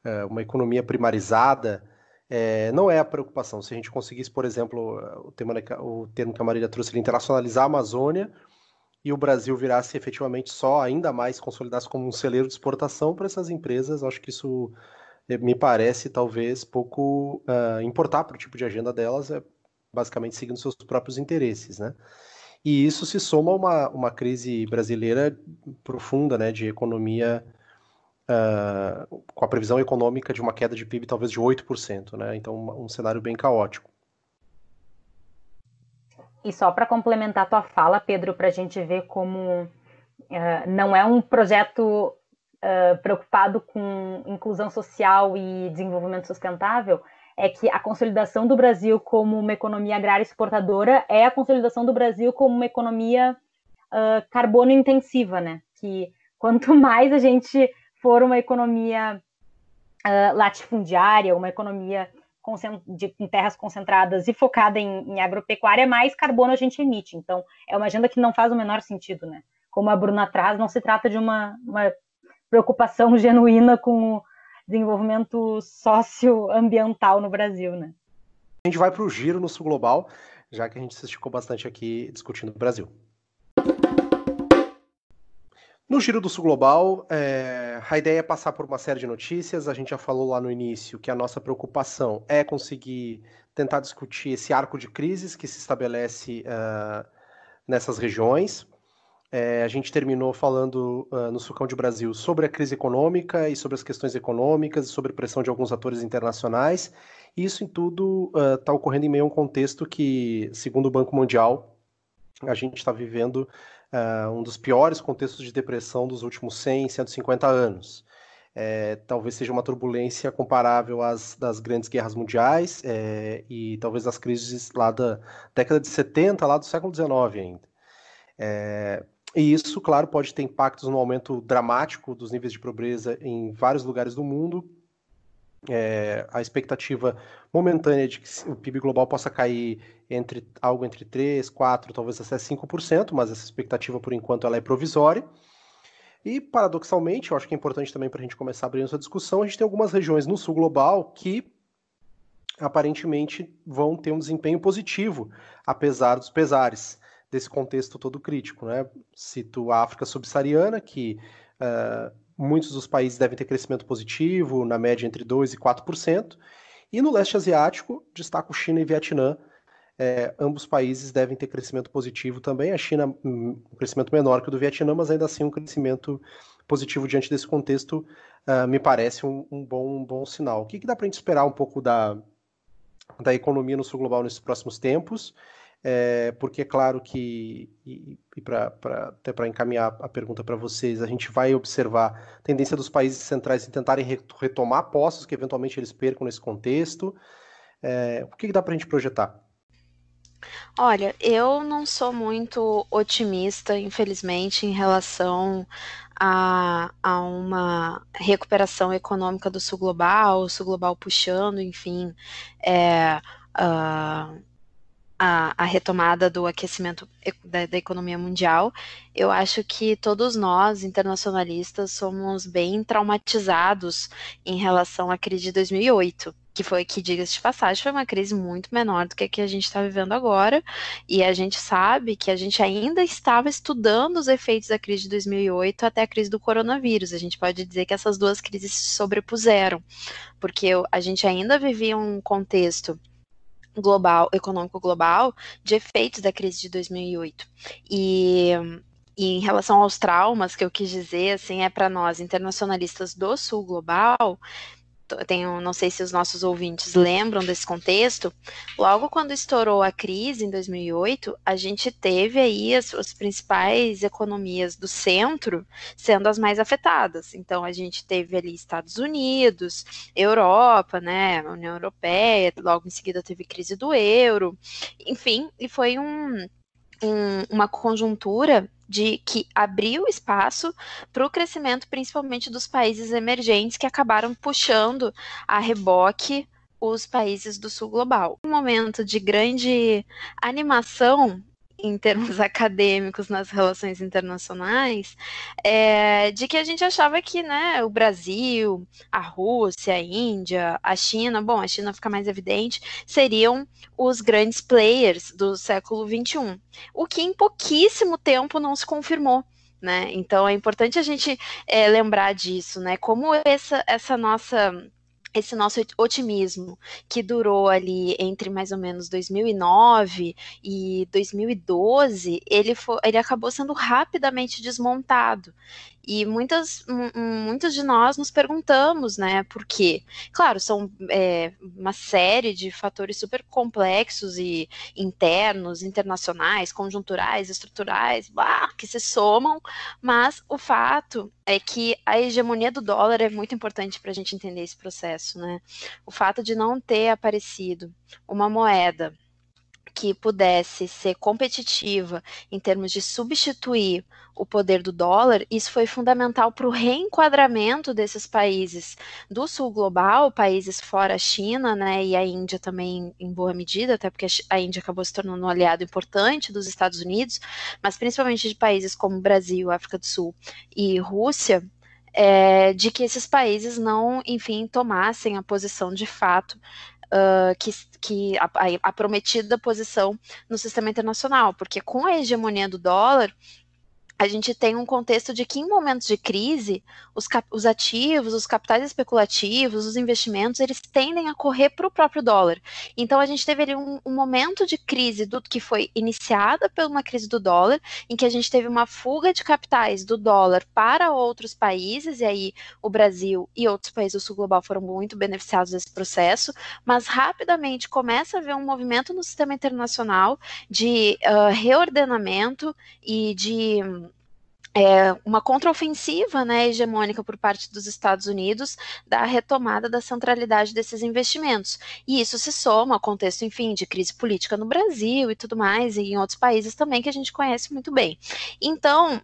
Speaker 1: é, uma economia primarizada, é, não é a preocupação. Se a gente conseguisse, por exemplo, o, tema, o termo que a Marília trouxe, internacionalizar a Amazônia, e o Brasil virasse efetivamente só ainda mais consolidasse como um celeiro de exportação para essas empresas, acho que isso eh, me parece talvez pouco uh, importar para o tipo de agenda delas, é basicamente seguindo seus próprios interesses, né? E isso se soma a uma, uma crise brasileira profunda, né, de economia, uh, com a previsão econômica de uma queda de PIB talvez de 8%, né? Então, um cenário bem caótico.
Speaker 5: E só para complementar a tua fala, Pedro, para a gente ver como uh, não é um projeto uh, preocupado com inclusão social e desenvolvimento sustentável, é que a consolidação do Brasil como uma economia agrária exportadora é a consolidação do Brasil como uma economia uh, carbono intensiva, né? Que quanto mais a gente for uma economia latifundiária, uma economia de, em terras concentradas e focada em, em, agropecuária, mais carbono a gente emite. Então, é uma agenda que não faz o menor sentido, né? Como a Bruna traz, não se trata de uma, uma preocupação genuína com o desenvolvimento socioambiental no Brasil, né?
Speaker 1: A gente vai para o giro no Sul Global, já que a gente se esticou bastante aqui discutindo o Brasil. No Giro do Sul Global, é, a ideia é passar por uma série de notícias. A gente já falou lá no início que a nossa preocupação é conseguir tentar discutir esse arco de crises que se estabelece uh, nessas regiões. É, a gente terminou falando uh, no Sucão de Brasil sobre a crise econômica e sobre as questões econômicas e sobre pressão de alguns atores internacionais. Isso em tudo está uh, ocorrendo em meio a um contexto que, segundo o Banco Mundial, a gente está vivendo uh, um dos piores contextos de depressão dos últimos 100, 150 anos. É, talvez seja uma turbulência comparável às das grandes guerras mundiais é, e talvez das crises lá da década de 70, lá do século XIX ainda. É, e isso, claro, pode ter impactos no aumento dramático dos níveis de pobreza em vários lugares do mundo, é, a expectativa momentânea de que o PIB global possa cair entre algo entre 3, 4, talvez até 5%, mas essa expectativa por enquanto ela é provisória. E paradoxalmente, eu acho que é importante também para a gente começar abrindo essa discussão, a gente tem algumas regiões no sul global que aparentemente vão ter um desempenho positivo, apesar dos pesares desse contexto todo crítico. Né? Cito a África subsaariana, que uh, muitos dos países devem ter crescimento positivo, na média entre 2% e 4%. E no leste asiático, destaco China e Vietnã. É, ambos países devem ter crescimento positivo também. A China, hum, um crescimento menor que o do Vietnã, mas ainda assim um crescimento positivo diante desse contexto, uh, me parece um, um, bom, um bom sinal. O que, que dá para a gente esperar um pouco da, da economia no sul global nesses próximos tempos? É, porque é claro que, e, e pra, pra, até para encaminhar a pergunta para vocês, a gente vai observar a tendência dos países centrais em tentarem retomar postos que eventualmente eles percam nesse contexto. É, o que, que dá para a gente projetar?
Speaker 4: Olha, eu não sou muito otimista, infelizmente, em relação a, a uma recuperação econômica do sul global, o sul global puxando, enfim, é, uh, a, a retomada do aquecimento da, da, economia mundial, eu acho que todos nós, internacionalistas, somos bem traumatizados em relação à crise de 2008 que foi, que diga-se de passagem, foi uma crise muito menor do que a que a gente está vivendo agora, e a gente sabe que a gente ainda estava estudando os efeitos da crise de 2008 até a crise do coronavírus. A gente pode dizer que essas duas crises se sobrepuseram, porque a gente ainda vivia um contexto global, econômico global, de efeitos da crise de 2008. E, e em relação aos traumas, que eu quis dizer, assim, é para nós internacionalistas do Sul global, tenho, não sei se os nossos ouvintes lembram desse contexto, logo quando estourou a crise em 2008, a gente teve aí as, as principais economias do centro sendo as mais afetadas. Então a gente teve ali Estados Unidos, Europa, né, União Europeia, logo em seguida teve crise do euro, enfim, e foi um, um uma conjuntura de que abriu espaço para o crescimento, principalmente dos países emergentes, que acabaram puxando a reboque os países do sul global. Um momento de grande animação em termos acadêmicos nas relações internacionais, é, de que a gente achava que né, o Brasil, a Rússia, a Índia, a China, bom, a China fica mais evidente, seriam os grandes players do século XXI, o que em pouquíssimo tempo não se confirmou. Né? Então é importante a gente é, lembrar disso, né? Como essa, essa nossa esse nosso otimismo que durou ali entre mais ou menos 2009 e 2012, ele, foi, ele acabou sendo rapidamente desmontado. E muitas, muitos de nós nos perguntamos, né, por quê? Claro, são é, uma série de fatores super complexos e internos, internacionais, conjunturais, estruturais, que se somam, mas o fato é que a hegemonia do dólar é muito importante para a gente entender esse processo, né? O fato de não ter aparecido uma moeda que pudesse ser competitiva em termos de substituir o poder do dólar, isso foi fundamental para o reenquadramento desses países do sul global, países fora a China, né, e a Índia também em boa medida, até porque a Índia acabou se tornando um aliado importante dos Estados Unidos, mas principalmente de países como Brasil, África do Sul e Rússia, é, de que esses países não, enfim, tomassem a posição de fato uh, que, que a, a, prometida posição no sistema internacional, porque com a hegemonia do dólar, a gente tem um contexto de que em momentos de crise, os, os ativos, os capitais especulativos, os investimentos, eles tendem a correr para o próprio dólar. Então a gente teve ali um, um, momento de crise do que foi iniciada por uma crise do dólar, em que a gente teve uma fuga de capitais do dólar para outros países, e aí o Brasil e outros países do sul global foram muito beneficiados desse processo, mas rapidamente começa a haver um movimento no sistema internacional de uh, reordenamento e de é, uma contraofensiva né, hegemônica por parte dos Estados Unidos da retomada da centralidade desses investimentos. E isso se soma ao contexto, enfim, de crise política no Brasil e tudo mais, e em outros países também que a gente conhece muito bem. Então,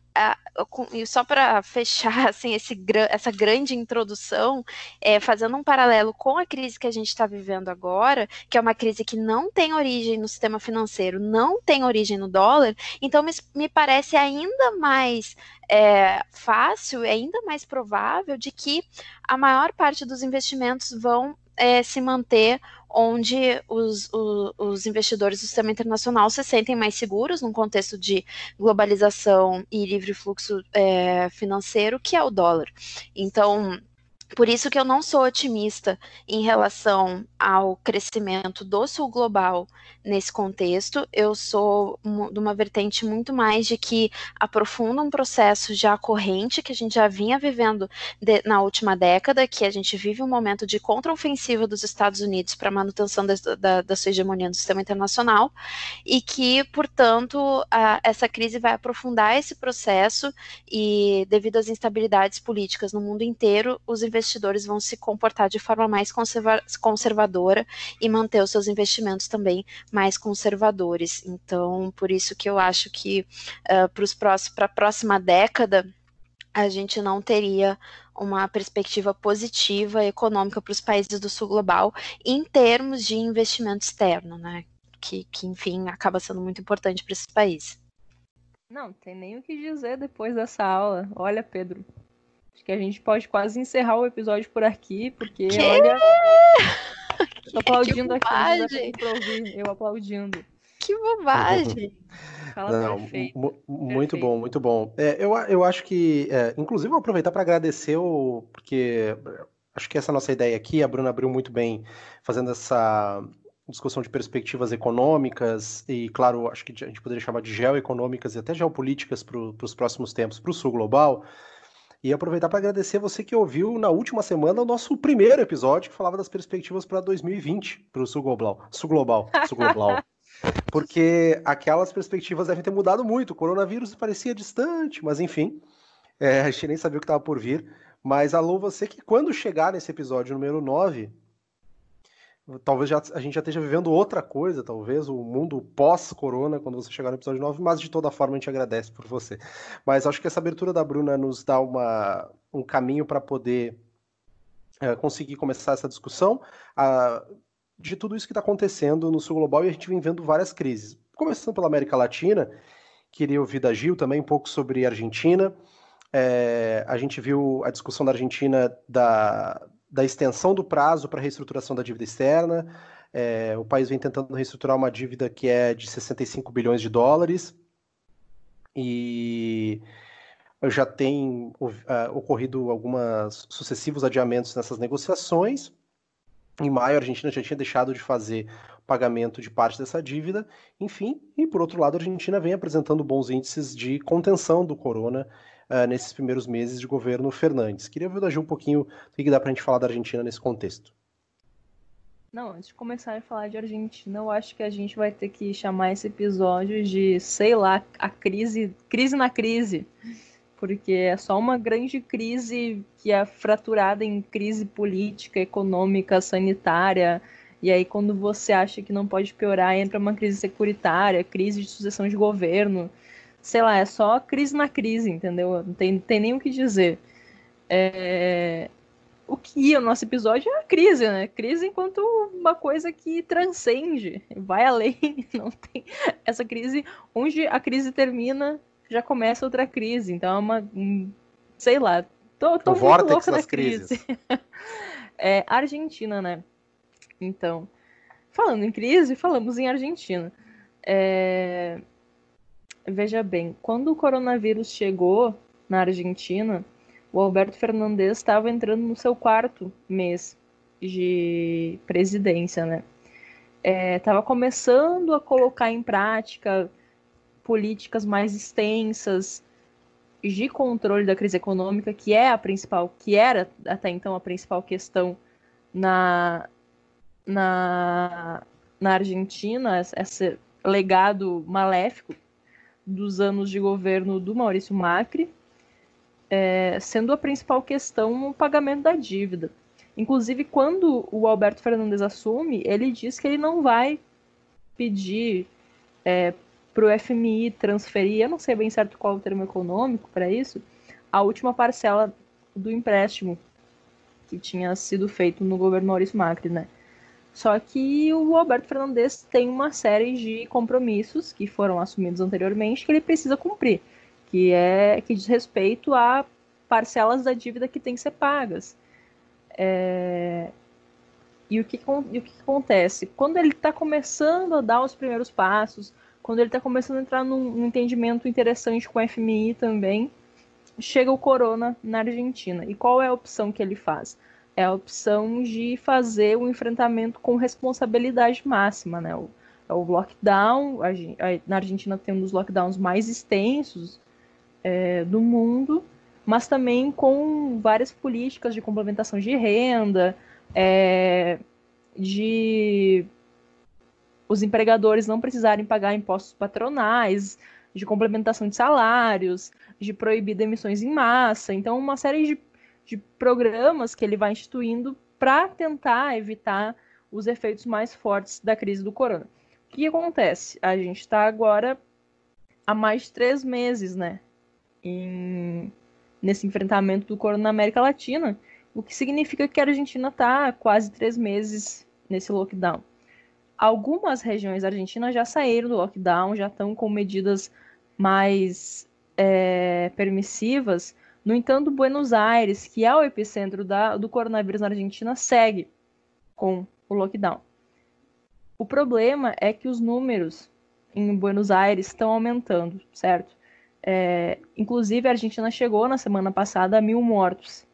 Speaker 4: e só para fechar assim, esse, essa grande introdução, é, fazendo um paralelo com a crise que a gente está vivendo agora, que é uma crise que não tem origem no sistema financeiro, não tem origem no dólar, então me, me parece ainda mais é, fácil, é ainda mais provável de que a maior parte dos investimentos vão é, se manter onde os, os, os, investidores do sistema internacional se sentem mais seguros num contexto de globalização e livre fluxo é, financeiro, que é o dólar. Então, por isso que eu não sou otimista em relação ao crescimento do sul global nesse contexto. Eu sou de uma vertente muito mais de que aprofunda um processo já corrente que a gente já vinha vivendo de, na última década, que a gente vive um momento de contraofensiva dos Estados Unidos para manutenção da, da, da, sua hegemonia no sistema internacional, e que, portanto, a, essa crise vai aprofundar esse processo e, devido às instabilidades políticas no mundo inteiro, os investidores vão se comportar de forma mais conserva conservadora e manter os seus investimentos também mais conservadores. Então, por isso que eu acho que uh, para a próxima década a gente não teria uma perspectiva positiva econômica para os países do sul global em termos de investimento externo, né? Que, que enfim, acaba sendo muito importante para esses países.
Speaker 3: Não, tem nem o que dizer depois dessa aula. Olha, Pedro, Acho que a gente pode quase encerrar o episódio por aqui, porque que? olha. Tô aplaudindo aqui, eu aplaudindo.
Speaker 4: Que bobagem!
Speaker 1: Fala Não, perfeito. Muito perfeito. bom, muito bom. É, eu, eu acho que, é, inclusive, vou aproveitar para agradecer, o, porque acho que essa nossa ideia aqui, a Bruna abriu muito bem fazendo essa discussão de perspectivas econômicas e, claro, acho que a gente poderia chamar de geoeconômicas e até geopolíticas para os próximos tempos, para o sul global. E aproveitar para agradecer você que ouviu na última semana o nosso primeiro episódio que falava das perspectivas para 2020 para o Sul Global. Sul Global. Sul Global. Porque aquelas perspectivas devem ter mudado muito. O coronavírus parecia distante, mas enfim. É, a gente nem sabia o que estava por vir. Mas alô, você que quando chegar nesse episódio número 9, Talvez já, a gente já esteja vivendo outra coisa, talvez, o mundo pós-corona, quando você chegar no episódio 9, mas de toda forma a gente agradece por você. Mas acho que essa abertura da Bruna nos dá uma, um caminho para poder é, conseguir começar essa discussão de tudo isso que está acontecendo no sul global e a gente vem vendo várias crises. começando pela América Latina, queria ouvir da Gil também um pouco sobre a Argentina. É, a gente viu a discussão da Argentina da, da extensão do prazo para reestruturação da dívida externa. É, o país vem tentando reestruturar uma dívida que é de 65 bilhões de dólares. E já tem uh, ocorrido alguns sucessivos adiamentos nessas negociações. Em maio, a Argentina já tinha deixado de fazer pagamento de parte dessa dívida. Enfim, e por outro lado, a Argentina vem apresentando bons índices de contenção do corona uh, nesses primeiros meses de governo Fernandes. Queria ouvir da Gil um pouquinho o que dá para a gente falar da Argentina nesse contexto.
Speaker 3: Não, antes de começar a falar de Argentina, eu acho que a gente vai ter que chamar esse episódio de, sei lá, a crise, crise na crise porque é só uma grande crise que é fraturada em crise política, econômica, sanitária. E aí, quando você acha que não pode piorar, entra uma crise securitária, crise de sucessão de governo. Sei lá, é só crise na crise, entendeu? Não tem, tem nem o que dizer. É... O que é o nosso episódio é a crise, né? Crise enquanto uma coisa que transcende, vai além. Não tem essa crise, onde a crise termina, já começa outra crise. Então é uma. Sei lá. Tô, tô
Speaker 1: o muito louca na crise.
Speaker 3: é, Argentina, né? Então. Falando em crise, falamos em Argentina. É... Veja bem, quando o coronavírus chegou na Argentina, o Alberto Fernandes estava entrando no seu quarto mês de presidência, né? Estava é, começando a colocar em prática políticas mais extensas de controle da crise econômica, que é a principal, que era até então a principal questão na, na, na Argentina, esse legado maléfico dos anos de governo do Maurício Macri, é, sendo a principal questão o pagamento da dívida. Inclusive, quando o Alberto Fernandes assume, ele diz que ele não vai pedir é, para o FMI transferir, eu não sei bem certo qual o termo econômico para isso, a última parcela do empréstimo que tinha sido feito no governo Maurício Macri, né? Só que o Alberto Fernandes tem uma série de compromissos que foram assumidos anteriormente que ele precisa cumprir, que é que diz respeito a parcelas da dívida que tem que ser pagas. É... E, o que, e o que acontece? Quando ele está começando a dar os primeiros passos, quando ele está começando a entrar num, num, entendimento interessante com o FMI também, chega o Corona na Argentina. E qual é a opção que ele faz? É a opção de fazer o enfrentamento com responsabilidade máxima, né? O, é o lockdown, a, a, na Argentina tem um dos lockdowns mais extensos é, do mundo, mas também com várias políticas de complementação de renda, é, de os empregadores não precisarem pagar impostos patronais, de complementação de salários, de proibir demissões em massa. Então, uma série de, de programas que ele vai instituindo para tentar evitar os efeitos mais fortes da crise do corona. O que acontece? A gente está agora há mais de três meses, né? Em, nesse enfrentamento do corona na América Latina, o que significa que a Argentina está quase três meses nesse lockdown algumas regiões argentinas já saíram do lockdown, já estão com medidas mais é, permissivas. No entanto, Buenos Aires, que é o epicentro da, do coronavírus na Argentina, segue com o lockdown. O problema é que os números em Buenos Aires estão aumentando, certo? É, inclusive, a Argentina chegou na semana passada a mil mortos.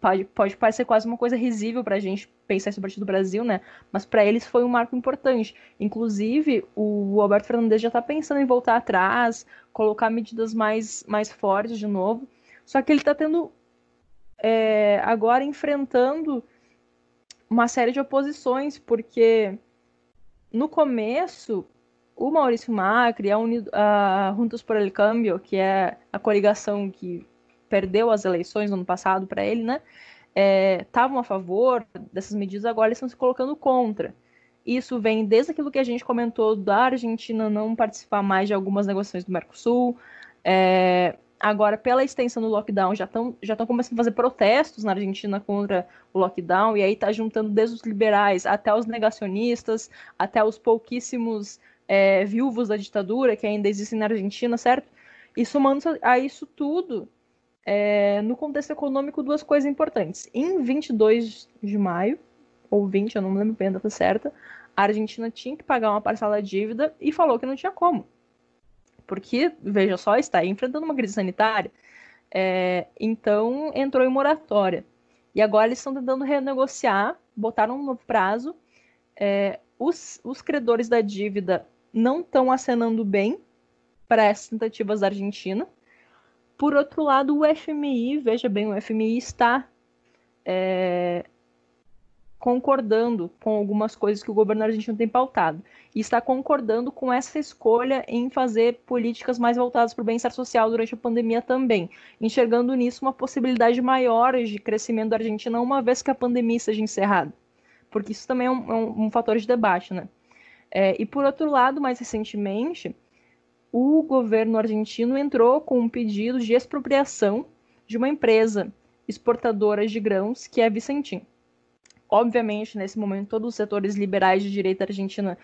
Speaker 3: Pode, pode parecer quase uma coisa risível para a gente pensar isso a do Brasil, né? Mas para eles foi um marco importante. Inclusive, o Alberto Fernandes já está pensando em voltar atrás, colocar medidas mais, mais fortes de novo. Só que ele está tendo é, agora enfrentando uma série de oposições, porque no começo o Maurício Macri, a, Unido, a Juntos por el Cambio, que é a coligação que perdeu as eleições no ano passado para ele, né? estavam é, a favor dessas medidas, agora eles estão se colocando contra. Isso vem desde aquilo que a gente comentou da Argentina não participar mais de algumas negociações do Mercosul. É, agora, pela extensão do lockdown, já estão já começando a fazer protestos na Argentina contra o lockdown, e aí está juntando desde os liberais até os negacionistas, até os pouquíssimos é, viúvos da ditadura que ainda existem na Argentina, certo? E somando a isso tudo, é, no contexto econômico, duas coisas importantes. Em 22 de maio, ou 20, eu não me lembro bem a data certa, a Argentina tinha que pagar uma parcela da dívida e falou que não tinha como. Porque, veja só, está enfrentando uma crise sanitária. É, então, entrou em moratória. E agora eles estão tentando renegociar, botaram um novo prazo. É, os, os credores da dívida não estão acenando bem para essas tentativas da Argentina. Por outro lado, o FMI, veja bem, o FMI está é, concordando com algumas coisas que o governo argentino tem pautado. E está concordando com essa escolha em fazer políticas mais voltadas para o bem-estar social durante a pandemia também, enxergando nisso uma possibilidade maior de crescimento da Argentina uma vez que a pandemia seja encerrada. Porque isso também é um, é um, fator de debate, né? É, e por outro lado, mais recentemente, o governo argentino entrou com um pedido de expropriação de uma empresa exportadora de grãos, que é a Vicentim. Obviamente, nesse momento, todos os setores liberais de direita argentina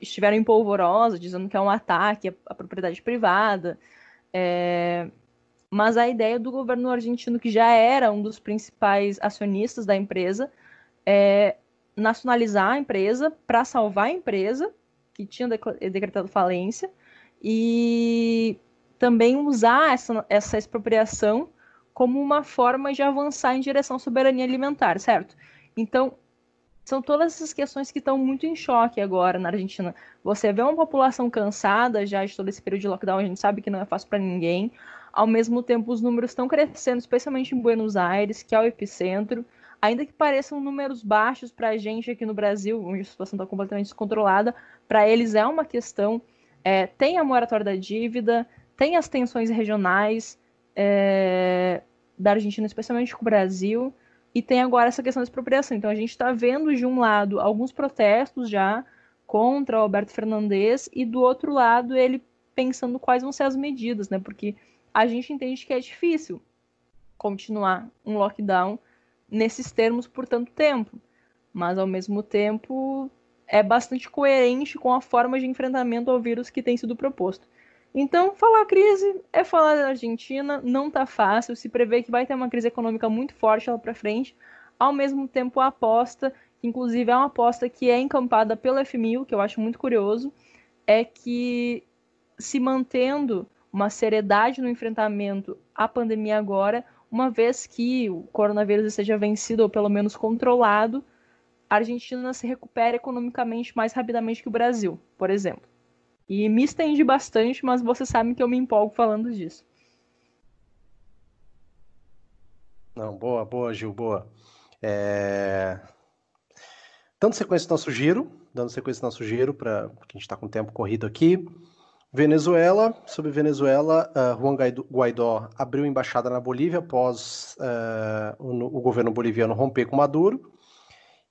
Speaker 3: estiveram em polvorosa, dizendo que é um ataque à propriedade privada. É... Mas a ideia do governo argentino, que já era um dos principais acionistas da empresa, é nacionalizar a empresa para salvar a empresa, que tinha decretado falência, e também usar essa, essa expropriação como uma forma de avançar em direção à soberania alimentar, certo? Então, são todas essas questões que estão muito em choque agora na Argentina. Você vê uma população cansada já de todo esse período de lockdown, a gente sabe que não é fácil para ninguém. Ao mesmo tempo, os números estão crescendo, especialmente em Buenos Aires, que é o epicentro. Ainda que pareçam números baixos para a gente aqui no Brasil, onde a situação está completamente descontrolada, para eles é uma questão é, tem a moratória da dívida, tem as tensões regionais é, da Argentina, especialmente com o Brasil, e tem agora essa questão da expropriação. Então a gente está vendo, de um lado, alguns protestos já contra o Alberto Fernandes, e do outro lado, ele pensando quais vão ser as medidas, né? Porque a gente entende que é difícil continuar um lockdown nesses termos por tanto tempo. Mas ao mesmo tempo é bastante coerente com a forma de enfrentamento ao vírus que tem sido proposto. Então, falar crise é falar da Argentina, não tá fácil, se prevê que vai ter uma crise econômica muito forte lá para frente. Ao mesmo tempo, a aposta, que inclusive é uma aposta que é encampada pelo FMI, que eu acho muito curioso, é que se mantendo uma seriedade no enfrentamento à pandemia agora, uma vez que o coronavírus esteja vencido ou pelo menos controlado, a Argentina se recupera economicamente mais rapidamente que o Brasil, por exemplo. E me estende bastante, mas você sabe que eu me empolgo falando disso.
Speaker 1: Não, boa, boa, Gil, boa. É... Dando sequência ao nosso giro, dando sequência nosso giro, para porque a gente está com o tempo corrido aqui. Venezuela, sobre Venezuela, uh, Juan Guaidó abriu embaixada na Bolívia após uh, o, o governo boliviano romper com Maduro.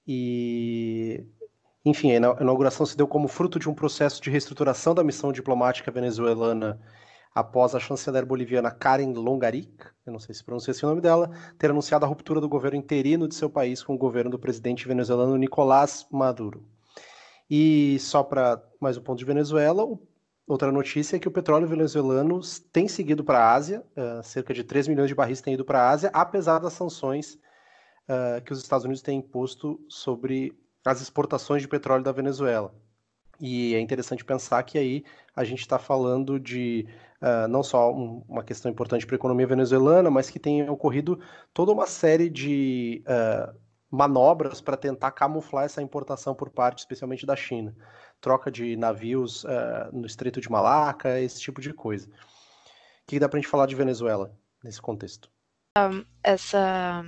Speaker 1: E, enfim, a inauguração se deu como fruto de um processo de reestruturação da missão diplomática venezuelana após a chanceler boliviana Karen Longaric, eu não sei se pronuncia esse o nome dela, ter anunciado a ruptura do governo interino de seu país com o governo do presidente venezuelano Nicolás Maduro. E só para mais um ponto de Venezuela, outra notícia é que o petróleo venezuelano tem seguido para a Ásia, uh, cerca de 3 milhões de barris têm ido para a Ásia, apesar das sanções uh, que os Estados Unidos têm imposto sobre as exportações de petróleo da Venezuela. E é interessante pensar que aí a gente está falando de uh, não só um, uma questão importante para a economia venezuelana, mas que tem ocorrido toda uma série de uh, manobras para tentar camuflar essa importação por parte, especialmente da China. Troca de navios uh, no Estreito de Malaca, esse tipo de coisa. O que dá para a gente falar de Venezuela nesse contexto?
Speaker 4: Um, essa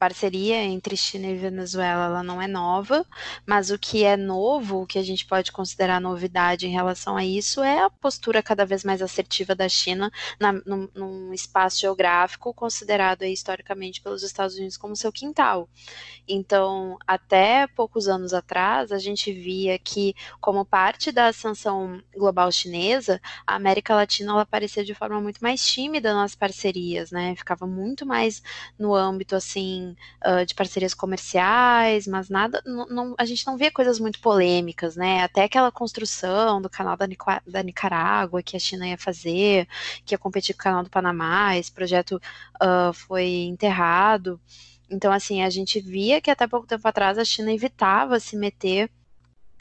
Speaker 4: parceria entre China e Venezuela ela não é nova, mas o que é novo, o que a gente pode considerar novidade em relação a isso, é a postura cada vez mais assertiva da China na, num, num espaço geográfico considerado aí, historicamente pelos Estados Unidos como seu quintal. Então, até poucos anos atrás, a gente via que, como parte da sanção global chinesa, a América Latina ela aparecia de forma muito mais tímida nas parcerias, né? Ficava muito mais no âmbito assim uh, de parcerias comerciais, mas nada, não, a gente não vê coisas muito polêmicas, né? Até aquela construção do canal da, da Nicarágua que a China ia fazer, que ia competir com o canal do Panamá, esse projeto uh, foi enterrado. Então, assim, a gente via que até pouco tempo atrás a China evitava se meter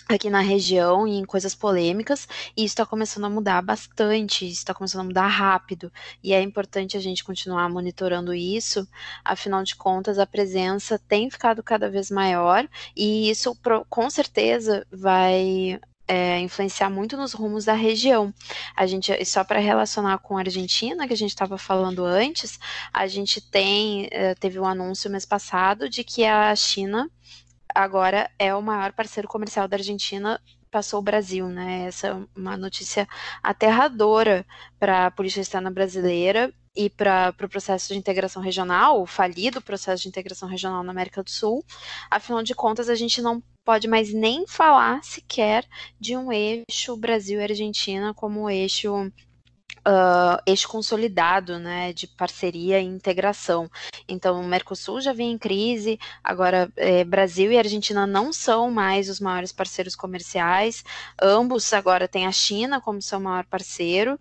Speaker 4: aqui na região e em coisas polêmicas, e isso está começando a mudar bastante, isso está começando a mudar rápido, e é importante a gente continuar monitorando isso, afinal de contas a presença tem ficado cada vez maior, e isso com certeza vai é, influenciar muito nos rumos da região. A gente, só para relacionar com a Argentina, que a gente estava falando antes, a gente tem, é, teve um anúncio mês passado de que a China agora é o maior parceiro comercial da Argentina passou o Brasil, né? Essa é uma notícia aterradora para a política externa brasileira e para o pro processo de integração regional, o falido processo de integração regional na América do Sul. Afinal de contas, a gente não pode mais nem falar sequer de um eixo Brasil e Argentina como eixo uh, eixo consolidado né, de parceria e integração. Então, o Mercosul já vem em crise, agora é, Brasil e Argentina não são mais os maiores parceiros comerciais, ambos agora têm a China como seu maior parceiro,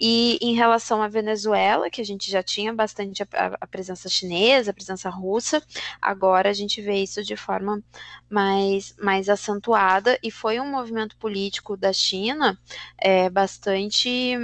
Speaker 4: e em relação à Venezuela, que a gente já tinha bastante a, a presença chinesa, a presença russa, agora a gente vê isso de forma mais, mais acentuada, e foi um movimento político da China é, bastante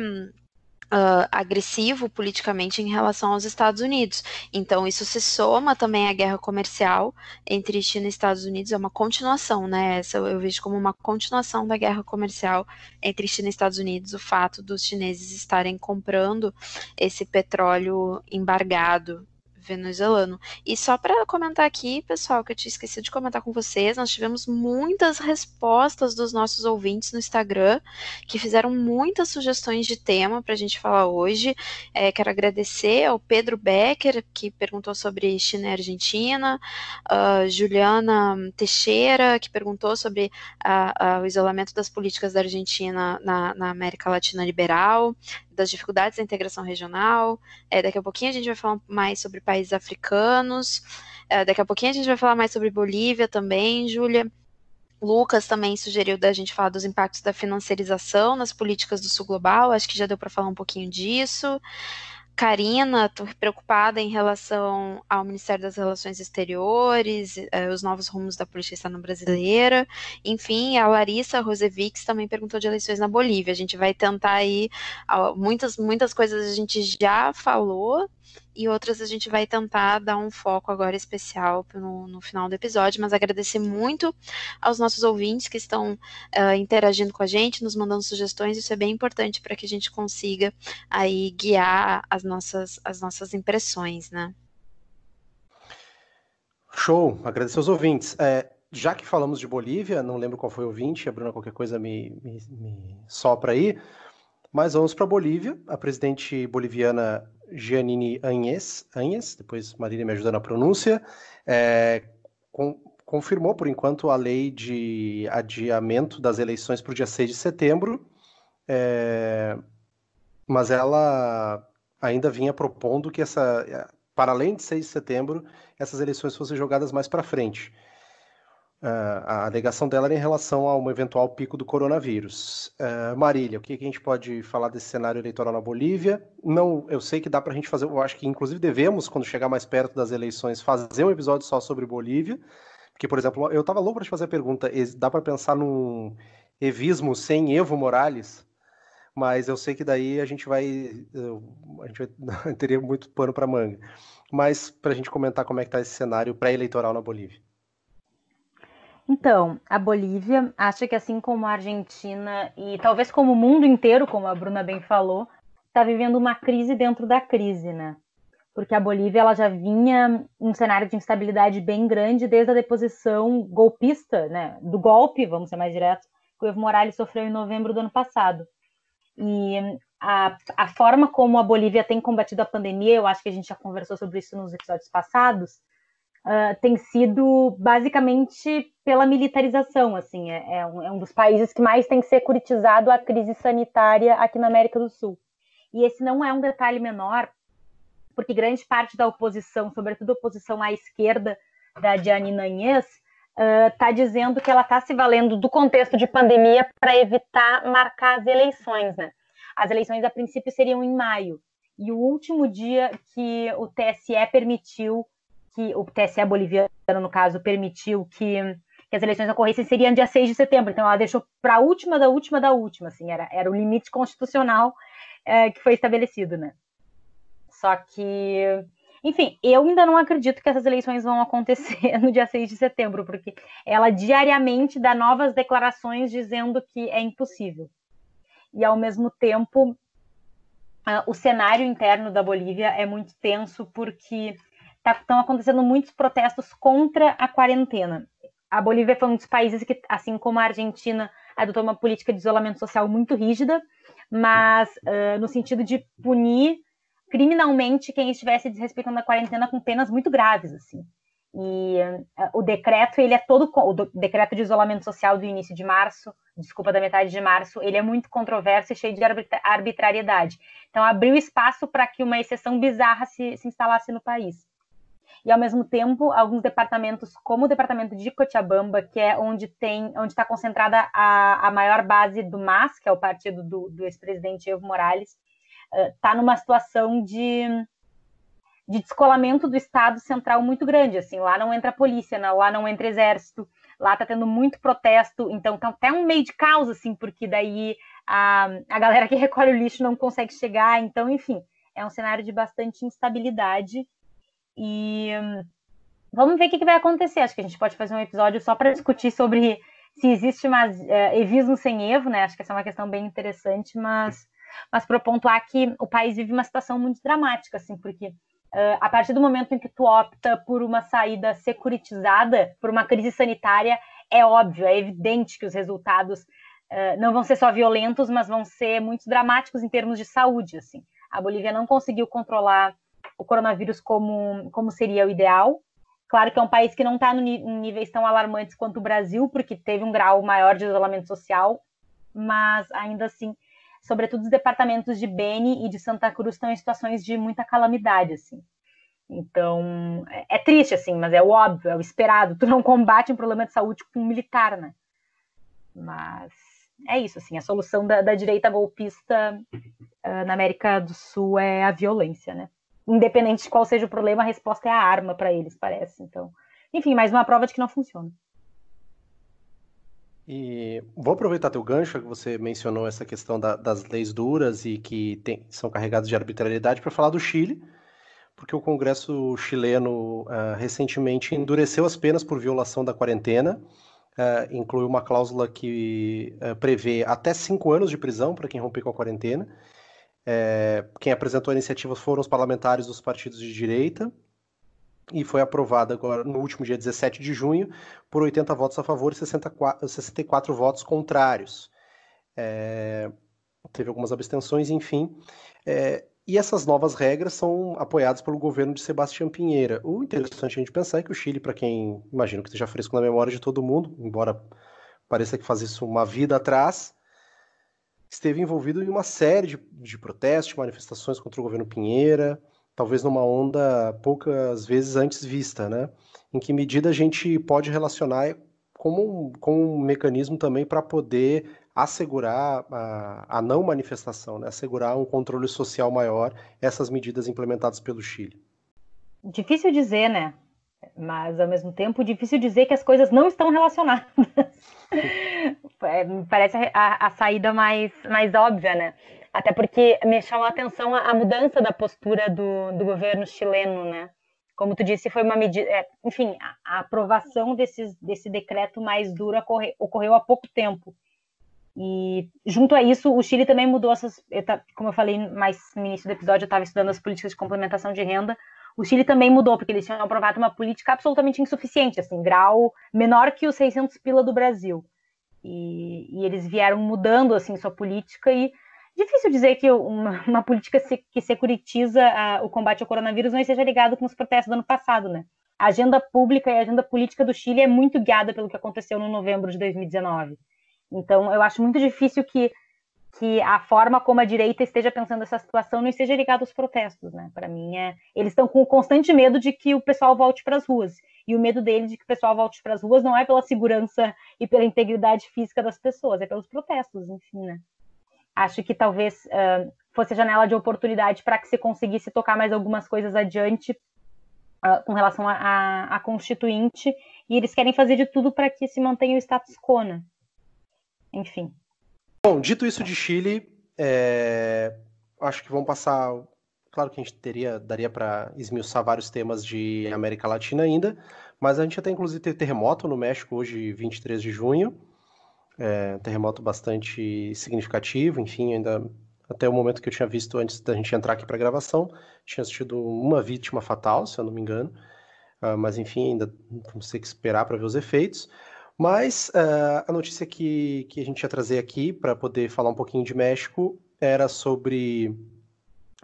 Speaker 4: uh, agressivo politicamente em relação aos Estados Unidos. Então, isso se soma também à guerra comercial entre China e Estados Unidos, é uma continuação, né? Essa eu vejo como uma continuação da guerra comercial entre China e Estados Unidos, o fato dos chineses estarem comprando esse petróleo embargado venezuelano. E só para comentar aqui, pessoal, que eu tinha esquecido de comentar com vocês, nós tivemos muitas respostas dos nossos ouvintes no Instagram, que fizeram muitas sugestões de tema para a gente falar hoje. É, quero agradecer ao Pedro Becker, que perguntou sobre China e Argentina, a Juliana Teixeira, que perguntou sobre o isolamento das políticas da Argentina na, na América Latina liberal, das dificuldades da integração regional. É, daqui a pouquinho a gente vai falar mais sobre países africanos. É, daqui a pouquinho a gente vai falar mais sobre Bolívia também, Júlia. Lucas também sugeriu da gente falar dos impactos da financiarização nas políticas do Sul Global, acho que já deu para falar um pouquinho disso. Karina, estou preocupada em relação ao Ministério das Relações Exteriores, eh, os novos rumos da política externa brasileira. Enfim, a Larissa Rosevics também perguntou de eleições na Bolívia. A gente vai tentar aí, muitas, muitas coisas a gente já falou, e outras a gente vai tentar dar um foco agora especial no, no final do episódio, mas agradecer muito aos nossos ouvintes que estão uh, interagindo com a gente, nos mandando sugestões, isso é bem importante para que a gente consiga aí guiar as nossas, as nossas impressões, né?
Speaker 1: Show, agradecer aos ouvintes. É, já que falamos de Bolívia, não lembro qual foi o ouvinte, a Bruna qualquer coisa me, me, me sopra aí, mas vamos para Bolívia. A presidente boliviana Giannini Anhes, Anhes depois Marília me ajuda na pronúncia, é, com, confirmou por enquanto a lei de adiamento das eleições para o dia 6 de setembro, é, mas ela ainda vinha propondo que essa, para além de 6 de setembro, essas eleições fossem jogadas mais para frente. A alegação dela era em relação a um eventual pico do coronavírus. Uh, Marília, o que, que, a gente pode falar desse cenário eleitoral na Bolívia? Não, eu sei que dá para a gente fazer, eu acho que inclusive devemos, quando chegar mais perto das eleições, fazer um episódio só sobre Bolívia. Porque, por exemplo, eu estava louco para te fazer a pergunta: dá para pensar num evismo sem Evo Morales? Mas eu sei que daí a gente vai, a gente vai, teria muito pano para manga. Mas para a gente comentar como é que está esse cenário pré-eleitoral na Bolívia.
Speaker 5: Então, a Bolívia acha que assim como a Argentina e talvez como o mundo inteiro, como a Bruna bem falou, está vivendo uma crise dentro da crise, né? Porque a Bolívia ela já vinha um cenário de instabilidade bem grande desde a deposição golpista, né? Do golpe, vamos ser mais diretos, que o Evo Morales sofreu em novembro do ano passado. E a, a forma como a Bolívia tem combatido a pandemia, eu acho que a gente já conversou sobre isso nos episódios passados, uh, tem sido basicamente pela militarização, assim, é, é, um, é, um, dos países que mais tem securitizado a crise sanitária aqui na América do Sul. E esse não é um detalhe menor,
Speaker 2: porque grande parte da oposição, sobretudo a oposição à esquerda da Janine Inês, está uh, dizendo que ela está se valendo do contexto de pandemia para evitar marcar as eleições, né? As eleições, a princípio, seriam em maio. E o último dia que o TSE permitiu, que o TSE boliviano, no caso, permitiu que, que as eleições ocorressem seria dia 6 de setembro. Então, ela deixou para a última da última da última, assim, era, era o limite constitucional é, que foi estabelecido, né? Só que enfim, eu ainda não acredito que essas eleições vão acontecer no dia 6 de setembro, porque ela diariamente dá novas declarações dizendo que é impossível. E, ao mesmo tempo, o cenário interno da Bolívia é muito tenso, porque estão tá, acontecendo muitos protestos contra a quarentena. A Bolívia foi um dos países que, assim como a Argentina, adotou uma política de isolamento social muito rígida, mas uh, no sentido de punir criminalmente quem estivesse desrespeitando a quarentena com penas muito graves, assim. E uh, o decreto, ele é todo o decreto de isolamento social do início de março, desculpa, da metade de março, ele é muito controverso e cheio de arbitrariedade. Então abriu espaço para que uma exceção bizarra se, se instalasse no país. E ao mesmo tempo, alguns departamentos, como o departamento de Cochabamba, que é onde tem, onde está concentrada a, a maior base do MAS, que é o partido do, do ex-presidente Evo Morales, está numa situação de, de descolamento do Estado central muito grande. Assim, lá não entra polícia, não, lá não entra exército, lá está tendo muito protesto, então tá até um meio de caos, assim, porque daí a, a galera que recolhe o lixo não consegue chegar, então, enfim, é um cenário de bastante instabilidade. E vamos ver o que, vai acontecer. Acho que a gente pode fazer um episódio só para discutir sobre se existe mais uh, evismo sem Evo, né? Acho que essa é uma questão bem interessante, mas mas para pontuar que o país vive uma situação muito dramática, assim, porque uh, a partir do momento em que tu opta por uma saída securitizada, por uma crise sanitária, é óbvio, é evidente que os resultados uh, não vão ser só violentos, mas vão ser muito dramáticos em termos de saúde, assim. A Bolívia não conseguiu controlar o coronavírus como, como seria o ideal. Claro que é um país que não está em níveis tão alarmantes quanto o Brasil, porque teve um grau maior de isolamento social, mas ainda assim sobretudo os departamentos de Beni e de Santa Cruz estão em situações de muita calamidade, assim. Então, é, é triste, assim, mas é o óbvio, é o esperado. Tu não combate um problema de saúde com um militar, né? Mas é isso, assim, a solução da, da direita golpista uh, na América do Sul é a violência, né? Independente de qual seja o problema, a resposta é a arma para eles, parece. Então, enfim, mais uma prova de que não funciona.
Speaker 1: E vou aproveitar teu gancho, que você mencionou essa questão da, das leis duras e que tem, são carregadas de arbitrariedade, para falar do Chile, porque o Congresso chileno uh, recentemente endureceu as penas por violação da quarentena, uh, incluiu uma cláusula que uh, prevê até cinco anos de prisão para quem romper com a quarentena. É, quem apresentou a iniciativa foram os parlamentares dos partidos de direita, e foi aprovada agora no último dia 17 de junho por 80 votos a favor e 64, 64 votos contrários. É, teve algumas abstenções, enfim. É, e essas novas regras são apoiadas pelo governo de Sebastião Pinheira. O interessante a gente pensar é que o Chile, para quem imagino que esteja fresco na memória de todo mundo, embora pareça que faz isso uma vida atrás, esteve envolvido em uma série de, de protestos, manifestações contra o governo Pinheira talvez numa onda poucas vezes antes vista, né? Em que medida a gente pode relacionar como um, como um mecanismo também para poder assegurar a, a, não manifestação, né? assegurar um controle social maior essas medidas implementadas pelo Chile.
Speaker 2: Difícil dizer, né? Mas ao mesmo tempo difícil dizer que as coisas não estão relacionadas. é, parece a, a, saída mais, mais óbvia, né? Até porque me chamou a atenção a, a mudança da postura do, do governo chileno, né? Como tu disse, foi uma medida. É, enfim, a, a, aprovação desse, desse decreto mais duro ocorre, ocorreu há pouco tempo. E junto a isso, o Chile também mudou essas. Eu, como eu falei mais no início do episódio, eu estava estudando as políticas de complementação de renda. O Chile também mudou, porque eles tinham aprovado uma política absolutamente insuficiente, assim, grau menor que os 600 pila do Brasil. E, e eles vieram mudando assim sua política e Difícil dizer que uma, uma política que securitiza a, o combate ao coronavírus não esteja ligado com os protestos do ano passado, né? A agenda pública e a agenda política do Chile é muito guiada pelo que aconteceu no novembro de 2019. Então, eu acho muito difícil que que a forma como a direita esteja pensando essa situação não esteja ligada aos protestos, né? Para mim, é, eles estão com constante medo de que o pessoal volte para as ruas. E o medo deles de que o pessoal volte para as ruas não é pela segurança e pela integridade física das pessoas, é pelos protestos, enfim, né? Acho que talvez uh, fosse a janela de oportunidade para que se conseguisse tocar mais algumas coisas adiante uh, com relação à Constituinte, e eles querem fazer de tudo para que se mantenha o status quo, né? Enfim.
Speaker 1: Bom, dito isso de Chile, é... acho que vamos passar. Claro que a gente teria, daria para esmiuçar vários temas de América Latina ainda, mas a gente até inclusive teve terremoto no México hoje, 23 de junho. É, terremoto bastante significativo, enfim, ainda até o momento que eu tinha visto antes da gente entrar aqui para gravação, tinha assistido uma vítima fatal, se eu não me engano, uh, mas enfim, ainda vamos ter que esperar para ver os efeitos. Mas uh, a notícia que, que a gente ia trazer aqui para poder falar um pouquinho de México era sobre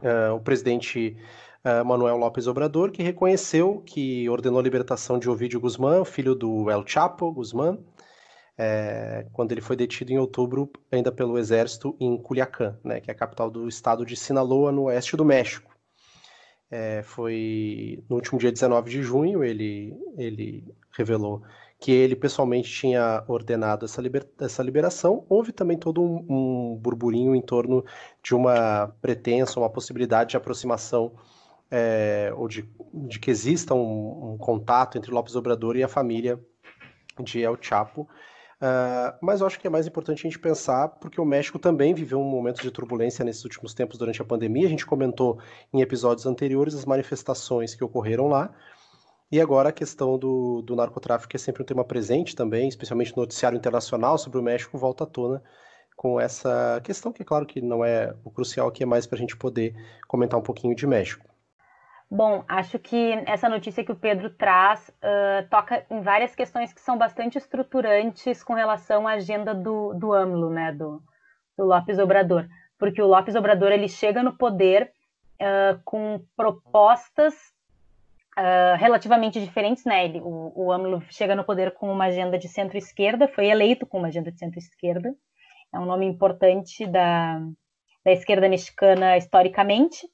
Speaker 1: uh, o presidente uh, Manuel López Obrador, que reconheceu que ordenou a libertação de Ovidio Guzmán, filho do El Chapo Guzmán, é, quando ele foi detido em outubro ainda pelo exército em Culiacán, né, que é a capital do estado de Sinaloa, no oeste do México. É, foi no último dia 19 de junho, ele, ele revelou que ele pessoalmente tinha ordenado essa, liber, essa liberação, houve também todo um, um, burburinho em torno de uma pretensa, uma possibilidade de aproximação é, ou de, de, que exista um, um, contato entre Lopes Obrador e a família de El Chapo. Uh, mas eu acho que é mais importante a gente pensar, porque o México também viveu um momento de turbulência nesses últimos tempos durante a pandemia. A gente comentou em episódios anteriores as manifestações que ocorreram lá. E agora a questão do, do narcotráfico, é sempre um tema presente também, especialmente no noticiário internacional sobre o México, volta à tona com essa questão, que é claro que não é o crucial aqui, é mais para a gente poder comentar um pouquinho de México.
Speaker 2: Bom, acho que essa notícia que o Pedro traz uh, toca em várias questões que são bastante estruturantes com relação à agenda do, do AMLO, né, do, do Lopes Obrador. Porque o Lopes Obrador ele chega no poder uh, com propostas uh, relativamente diferentes, né? Ele, o, o AMLO chega no poder com uma agenda de centro-esquerda, foi eleito com uma agenda de centro-esquerda, é um nome importante da, da esquerda mexicana historicamente,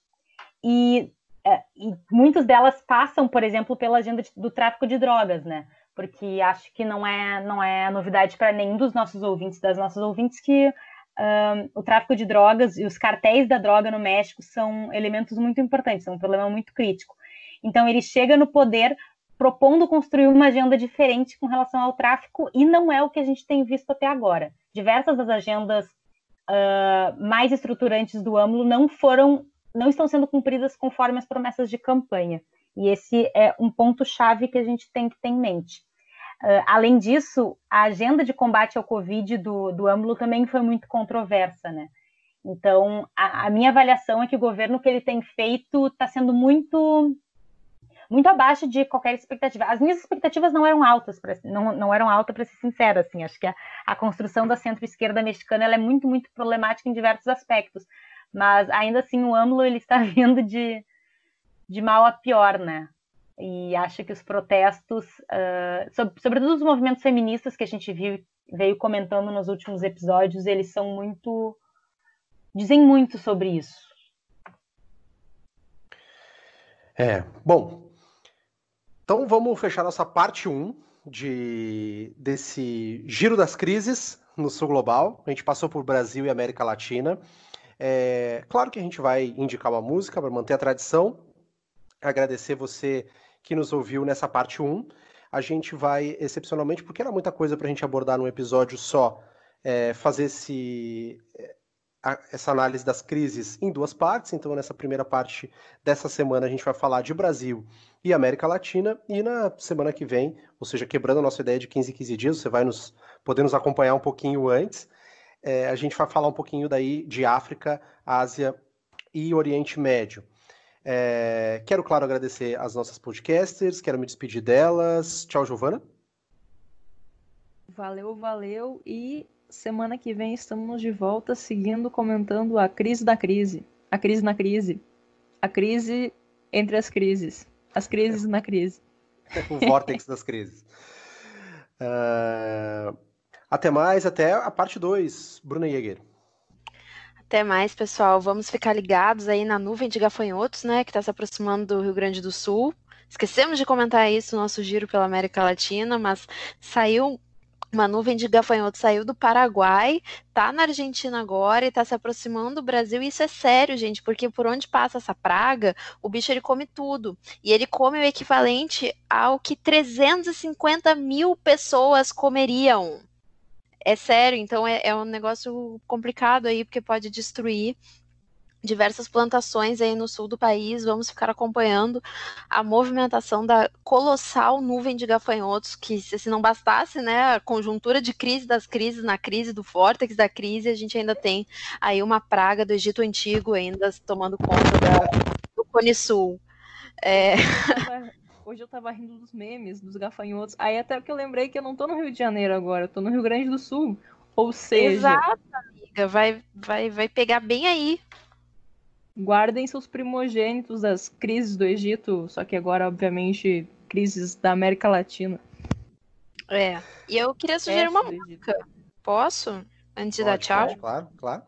Speaker 2: e, uh, e muitas delas passam, por exemplo, pela agenda de, do tráfico de drogas, né? Porque acho que não é, não é novidade para nenhum dos nossos ouvintes, das nossas ouvintes, que um, o tráfico de drogas e os cartéis da droga no México são elementos muito importantes, são um problema muito crítico. Então, ele chega no poder propondo construir uma agenda diferente com relação ao tráfico, e não é o que a gente tem visto até agora. Diversas das agendas uh, mais estruturantes do AMLO não foram, não estão sendo cumpridas conforme as promessas de campanha. E esse é um ponto-chave que a gente tem que ter em mente. Uh, além disso, a agenda de combate ao Covid do, do AMLO também foi muito controversa, né? Então, a, a minha avaliação é que o governo que ele tem feito está sendo muito muito abaixo de qualquer expectativa. As minhas expectativas não eram altas, pra, não, não eram altas para ser sincera, assim. Acho que a, a construção da centro-esquerda mexicana é muito, muito problemática em diversos aspectos. Mas ainda assim o AMLO ele está vindo de, de mal a pior, né? E acho que os protestos, uh, sobre, sobretudo os movimentos feministas que a gente viu, veio comentando nos últimos episódios, eles são muito. dizem muito sobre isso.
Speaker 1: É, bom, então vamos fechar nossa parte 1 de, desse giro das crises no sul global. A gente passou por Brasil e América Latina. É, claro que a gente vai indicar uma música para manter a tradição. Agradecer você que nos ouviu nessa parte 1. A gente vai, excepcionalmente, porque era muita coisa para a gente abordar num episódio só, é, fazer esse, essa análise das crises em duas partes. Então, nessa primeira parte dessa semana, a gente vai falar de Brasil e América Latina. E na semana que vem, ou seja, quebrando a nossa ideia de 15 em 15 dias, você vai nos poder nos acompanhar um pouquinho antes. É, a gente vai falar um pouquinho daí de África, Ásia e Oriente Médio. É, quero, claro, agradecer às nossas podcasters, quero me despedir delas. Tchau, Giovana.
Speaker 3: Valeu, valeu. E semana que vem estamos de volta seguindo comentando a crise da crise, a crise na crise, a crise entre as crises, as crises na crise.
Speaker 1: o vórtex das crises. Uh, até mais, até a parte 2, Bruna Jäger.
Speaker 4: Até mais, pessoal. Vamos ficar ligados aí na nuvem de gafanhotos, né, que está se aproximando do Rio Grande do Sul. Esquecemos de comentar isso no nosso giro pela América Latina, mas saiu uma nuvem de gafanhotos saiu do Paraguai, tá na Argentina agora e tá se aproximando do Brasil. E isso é sério, gente, porque por onde passa essa praga, o bicho ele come tudo. E ele come o equivalente ao que 350 mil pessoas comeriam. É sério, então é, é um negócio complicado aí, porque pode destruir diversas plantações aí no sul do país. Vamos ficar acompanhando a movimentação da colossal nuvem de gafanhotos, que se não bastasse, né, a conjuntura de crise das crises na crise do vórtex da crise, a gente ainda tem aí uma praga do Egito Antigo ainda tomando conta da, do Cone Sul. É...
Speaker 3: Hoje eu tava rindo dos memes, dos gafanhotos. Aí até que eu lembrei que eu não tô no Rio de Janeiro agora, eu tô no Rio Grande do Sul. Ou seja.
Speaker 4: Exato, amiga. Vai, vai, vai pegar bem aí.
Speaker 3: Guardem seus primogênitos das crises do Egito, só que agora, obviamente, crises da América Latina.
Speaker 4: É. E eu queria sugerir uma música. Posso? Antes de dar tchau?
Speaker 1: Pode, claro, claro.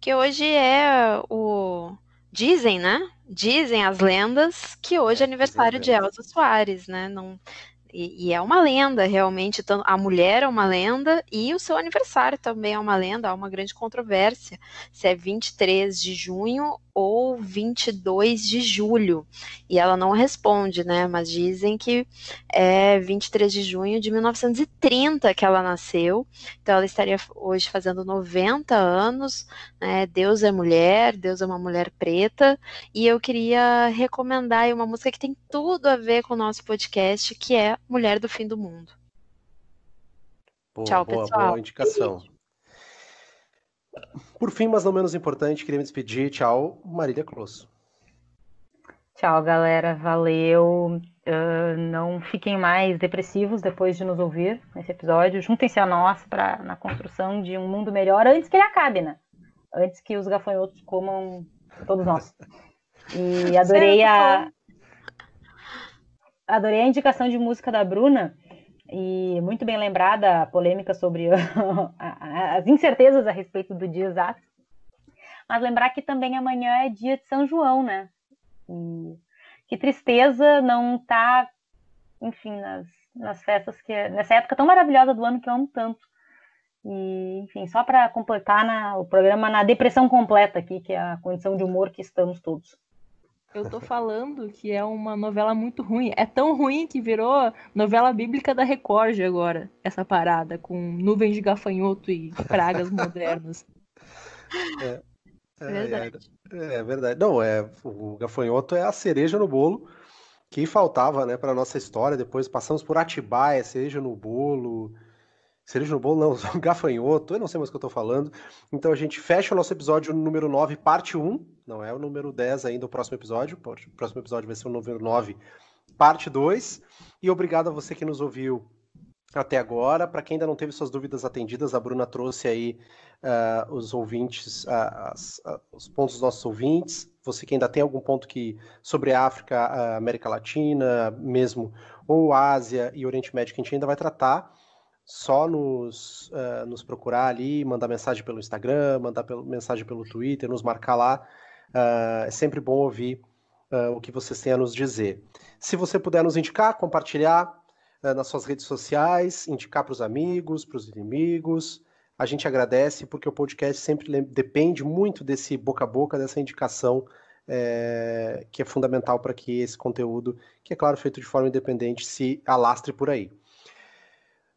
Speaker 4: Que hoje é o. Dizem, né? Dizem as lendas que hoje é, é aniversário de Elza Soares, né? Não, e, e, é uma lenda, realmente. A mulher é uma lenda e o seu aniversário também é uma lenda. Há uma grande controvérsia se é 23 de junho ou 22 de julho. E ela não responde, né? Mas dizem que é 23 de junho de 1930 que ela nasceu. Então ela estaria hoje fazendo 90 anos. Né? Deus é mulher, Deus é uma mulher preta. E eu queria recomendar uma música que tem tudo a ver com o nosso podcast, que é Mulher do Fim do Mundo.
Speaker 1: Boa, Tchau, boa, pessoal. Boa indicação. Por fim, mas não menos importante, queria me despedir. Tchau, Marília Closso.
Speaker 2: Tchau, galera. Valeu. Uh, não fiquem mais depressivos depois de nos ouvir nesse episódio. Juntem-se a nós pra, na construção de um mundo melhor antes que ele acabe, né? Antes que os gafanhotos comam todos nós. E adorei a. Adorei a indicação de música da Bruna e muito bem lembrada a polêmica sobre as incertezas a respeito do dia exato. Mas lembrar que também amanhã é dia de São João, né? E que tristeza não tá, enfim, nas, nas festas que nessa época tão maravilhosa do ano que eu amo tanto. E, enfim, só para completar na, o programa na depressão completa aqui, que é a condição de humor que estamos todos.
Speaker 3: Eu tô falando que é uma novela muito ruim. É tão ruim que virou novela bíblica da Record agora, essa parada, com nuvens de gafanhoto e pragas modernas.
Speaker 1: É, é, verdade. É, é, verdade. Não, é, o gafanhoto é a cereja no bolo que faltava, né, para nossa história. Depois passamos por Atibaia, cereja no bolo. Cereja no bolo, não, gafanhoto, eu não sei mais o que eu tô falando. Então a gente fecha o nosso episódio número 9, parte 1. Não é o número 10 ainda, o próximo episódio. O próximo episódio vai ser o número 9, parte 2. E obrigado a você que nos ouviu até agora. Para quem ainda não teve suas dúvidas atendidas, a Bruna trouxe aí uh, os ouvintes, uh, as, uh, os pontos dos nossos ouvintes. Você que ainda tem algum ponto que sobre a África, América Latina, mesmo, ou Ásia e Oriente Médio, que a gente ainda vai tratar só nos, uh, nos procurar ali, mandar mensagem pelo Instagram, mandar pelo, mensagem pelo Twitter, nos marcar lá. Uh, é sempre bom ouvir uh, o que vocês têm a nos dizer. Se você puder nos indicar, compartilhar nas suas redes sociais, indicar para os amigos, para os inimigos, a gente agradece porque o podcast sempre depende muito desse boca a boca, dessa indicação é, que é fundamental para que esse conteúdo, que é claro feito de forma independente, se alastre por aí.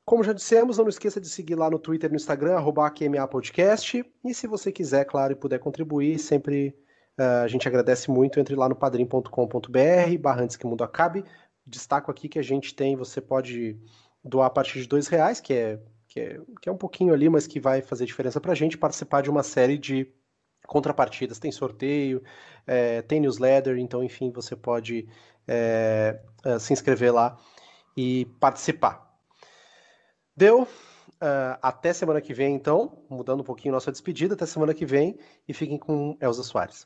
Speaker 1: Como já dissemos, não esqueça de seguir lá no Twitter e no Instagram, arroba Podcast. E se você quiser, claro, e puder contribuir, sempre uh, a gente agradece muito. Entre lá no padrim.com.br, barra antes que o mundo acabe. Destaco aqui que a gente tem, você pode doar a partir de dois reais, que é, que é, que é um pouquinho ali, mas que vai fazer diferença para a gente participar de uma série de contrapartidas. Tem sorteio, é, tem newsletter, então, enfim, você pode é, se inscrever lá e participar. Deu. Uh, até semana que vem, então, mudando um pouquinho nossa despedida, até semana que vem e fiquem com Elza Soares.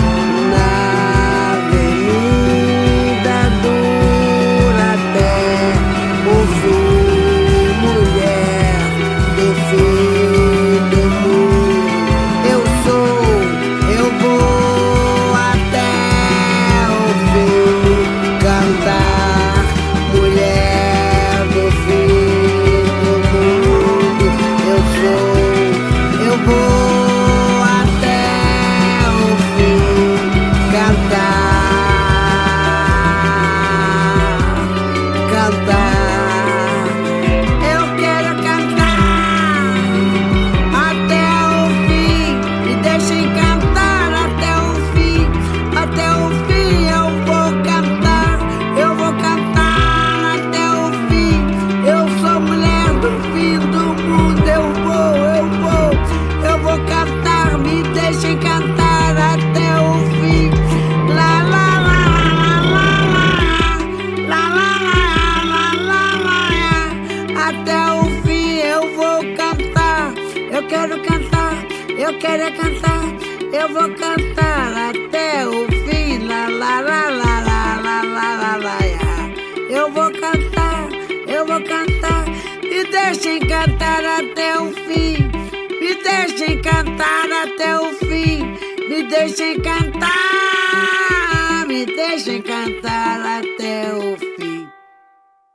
Speaker 6: checan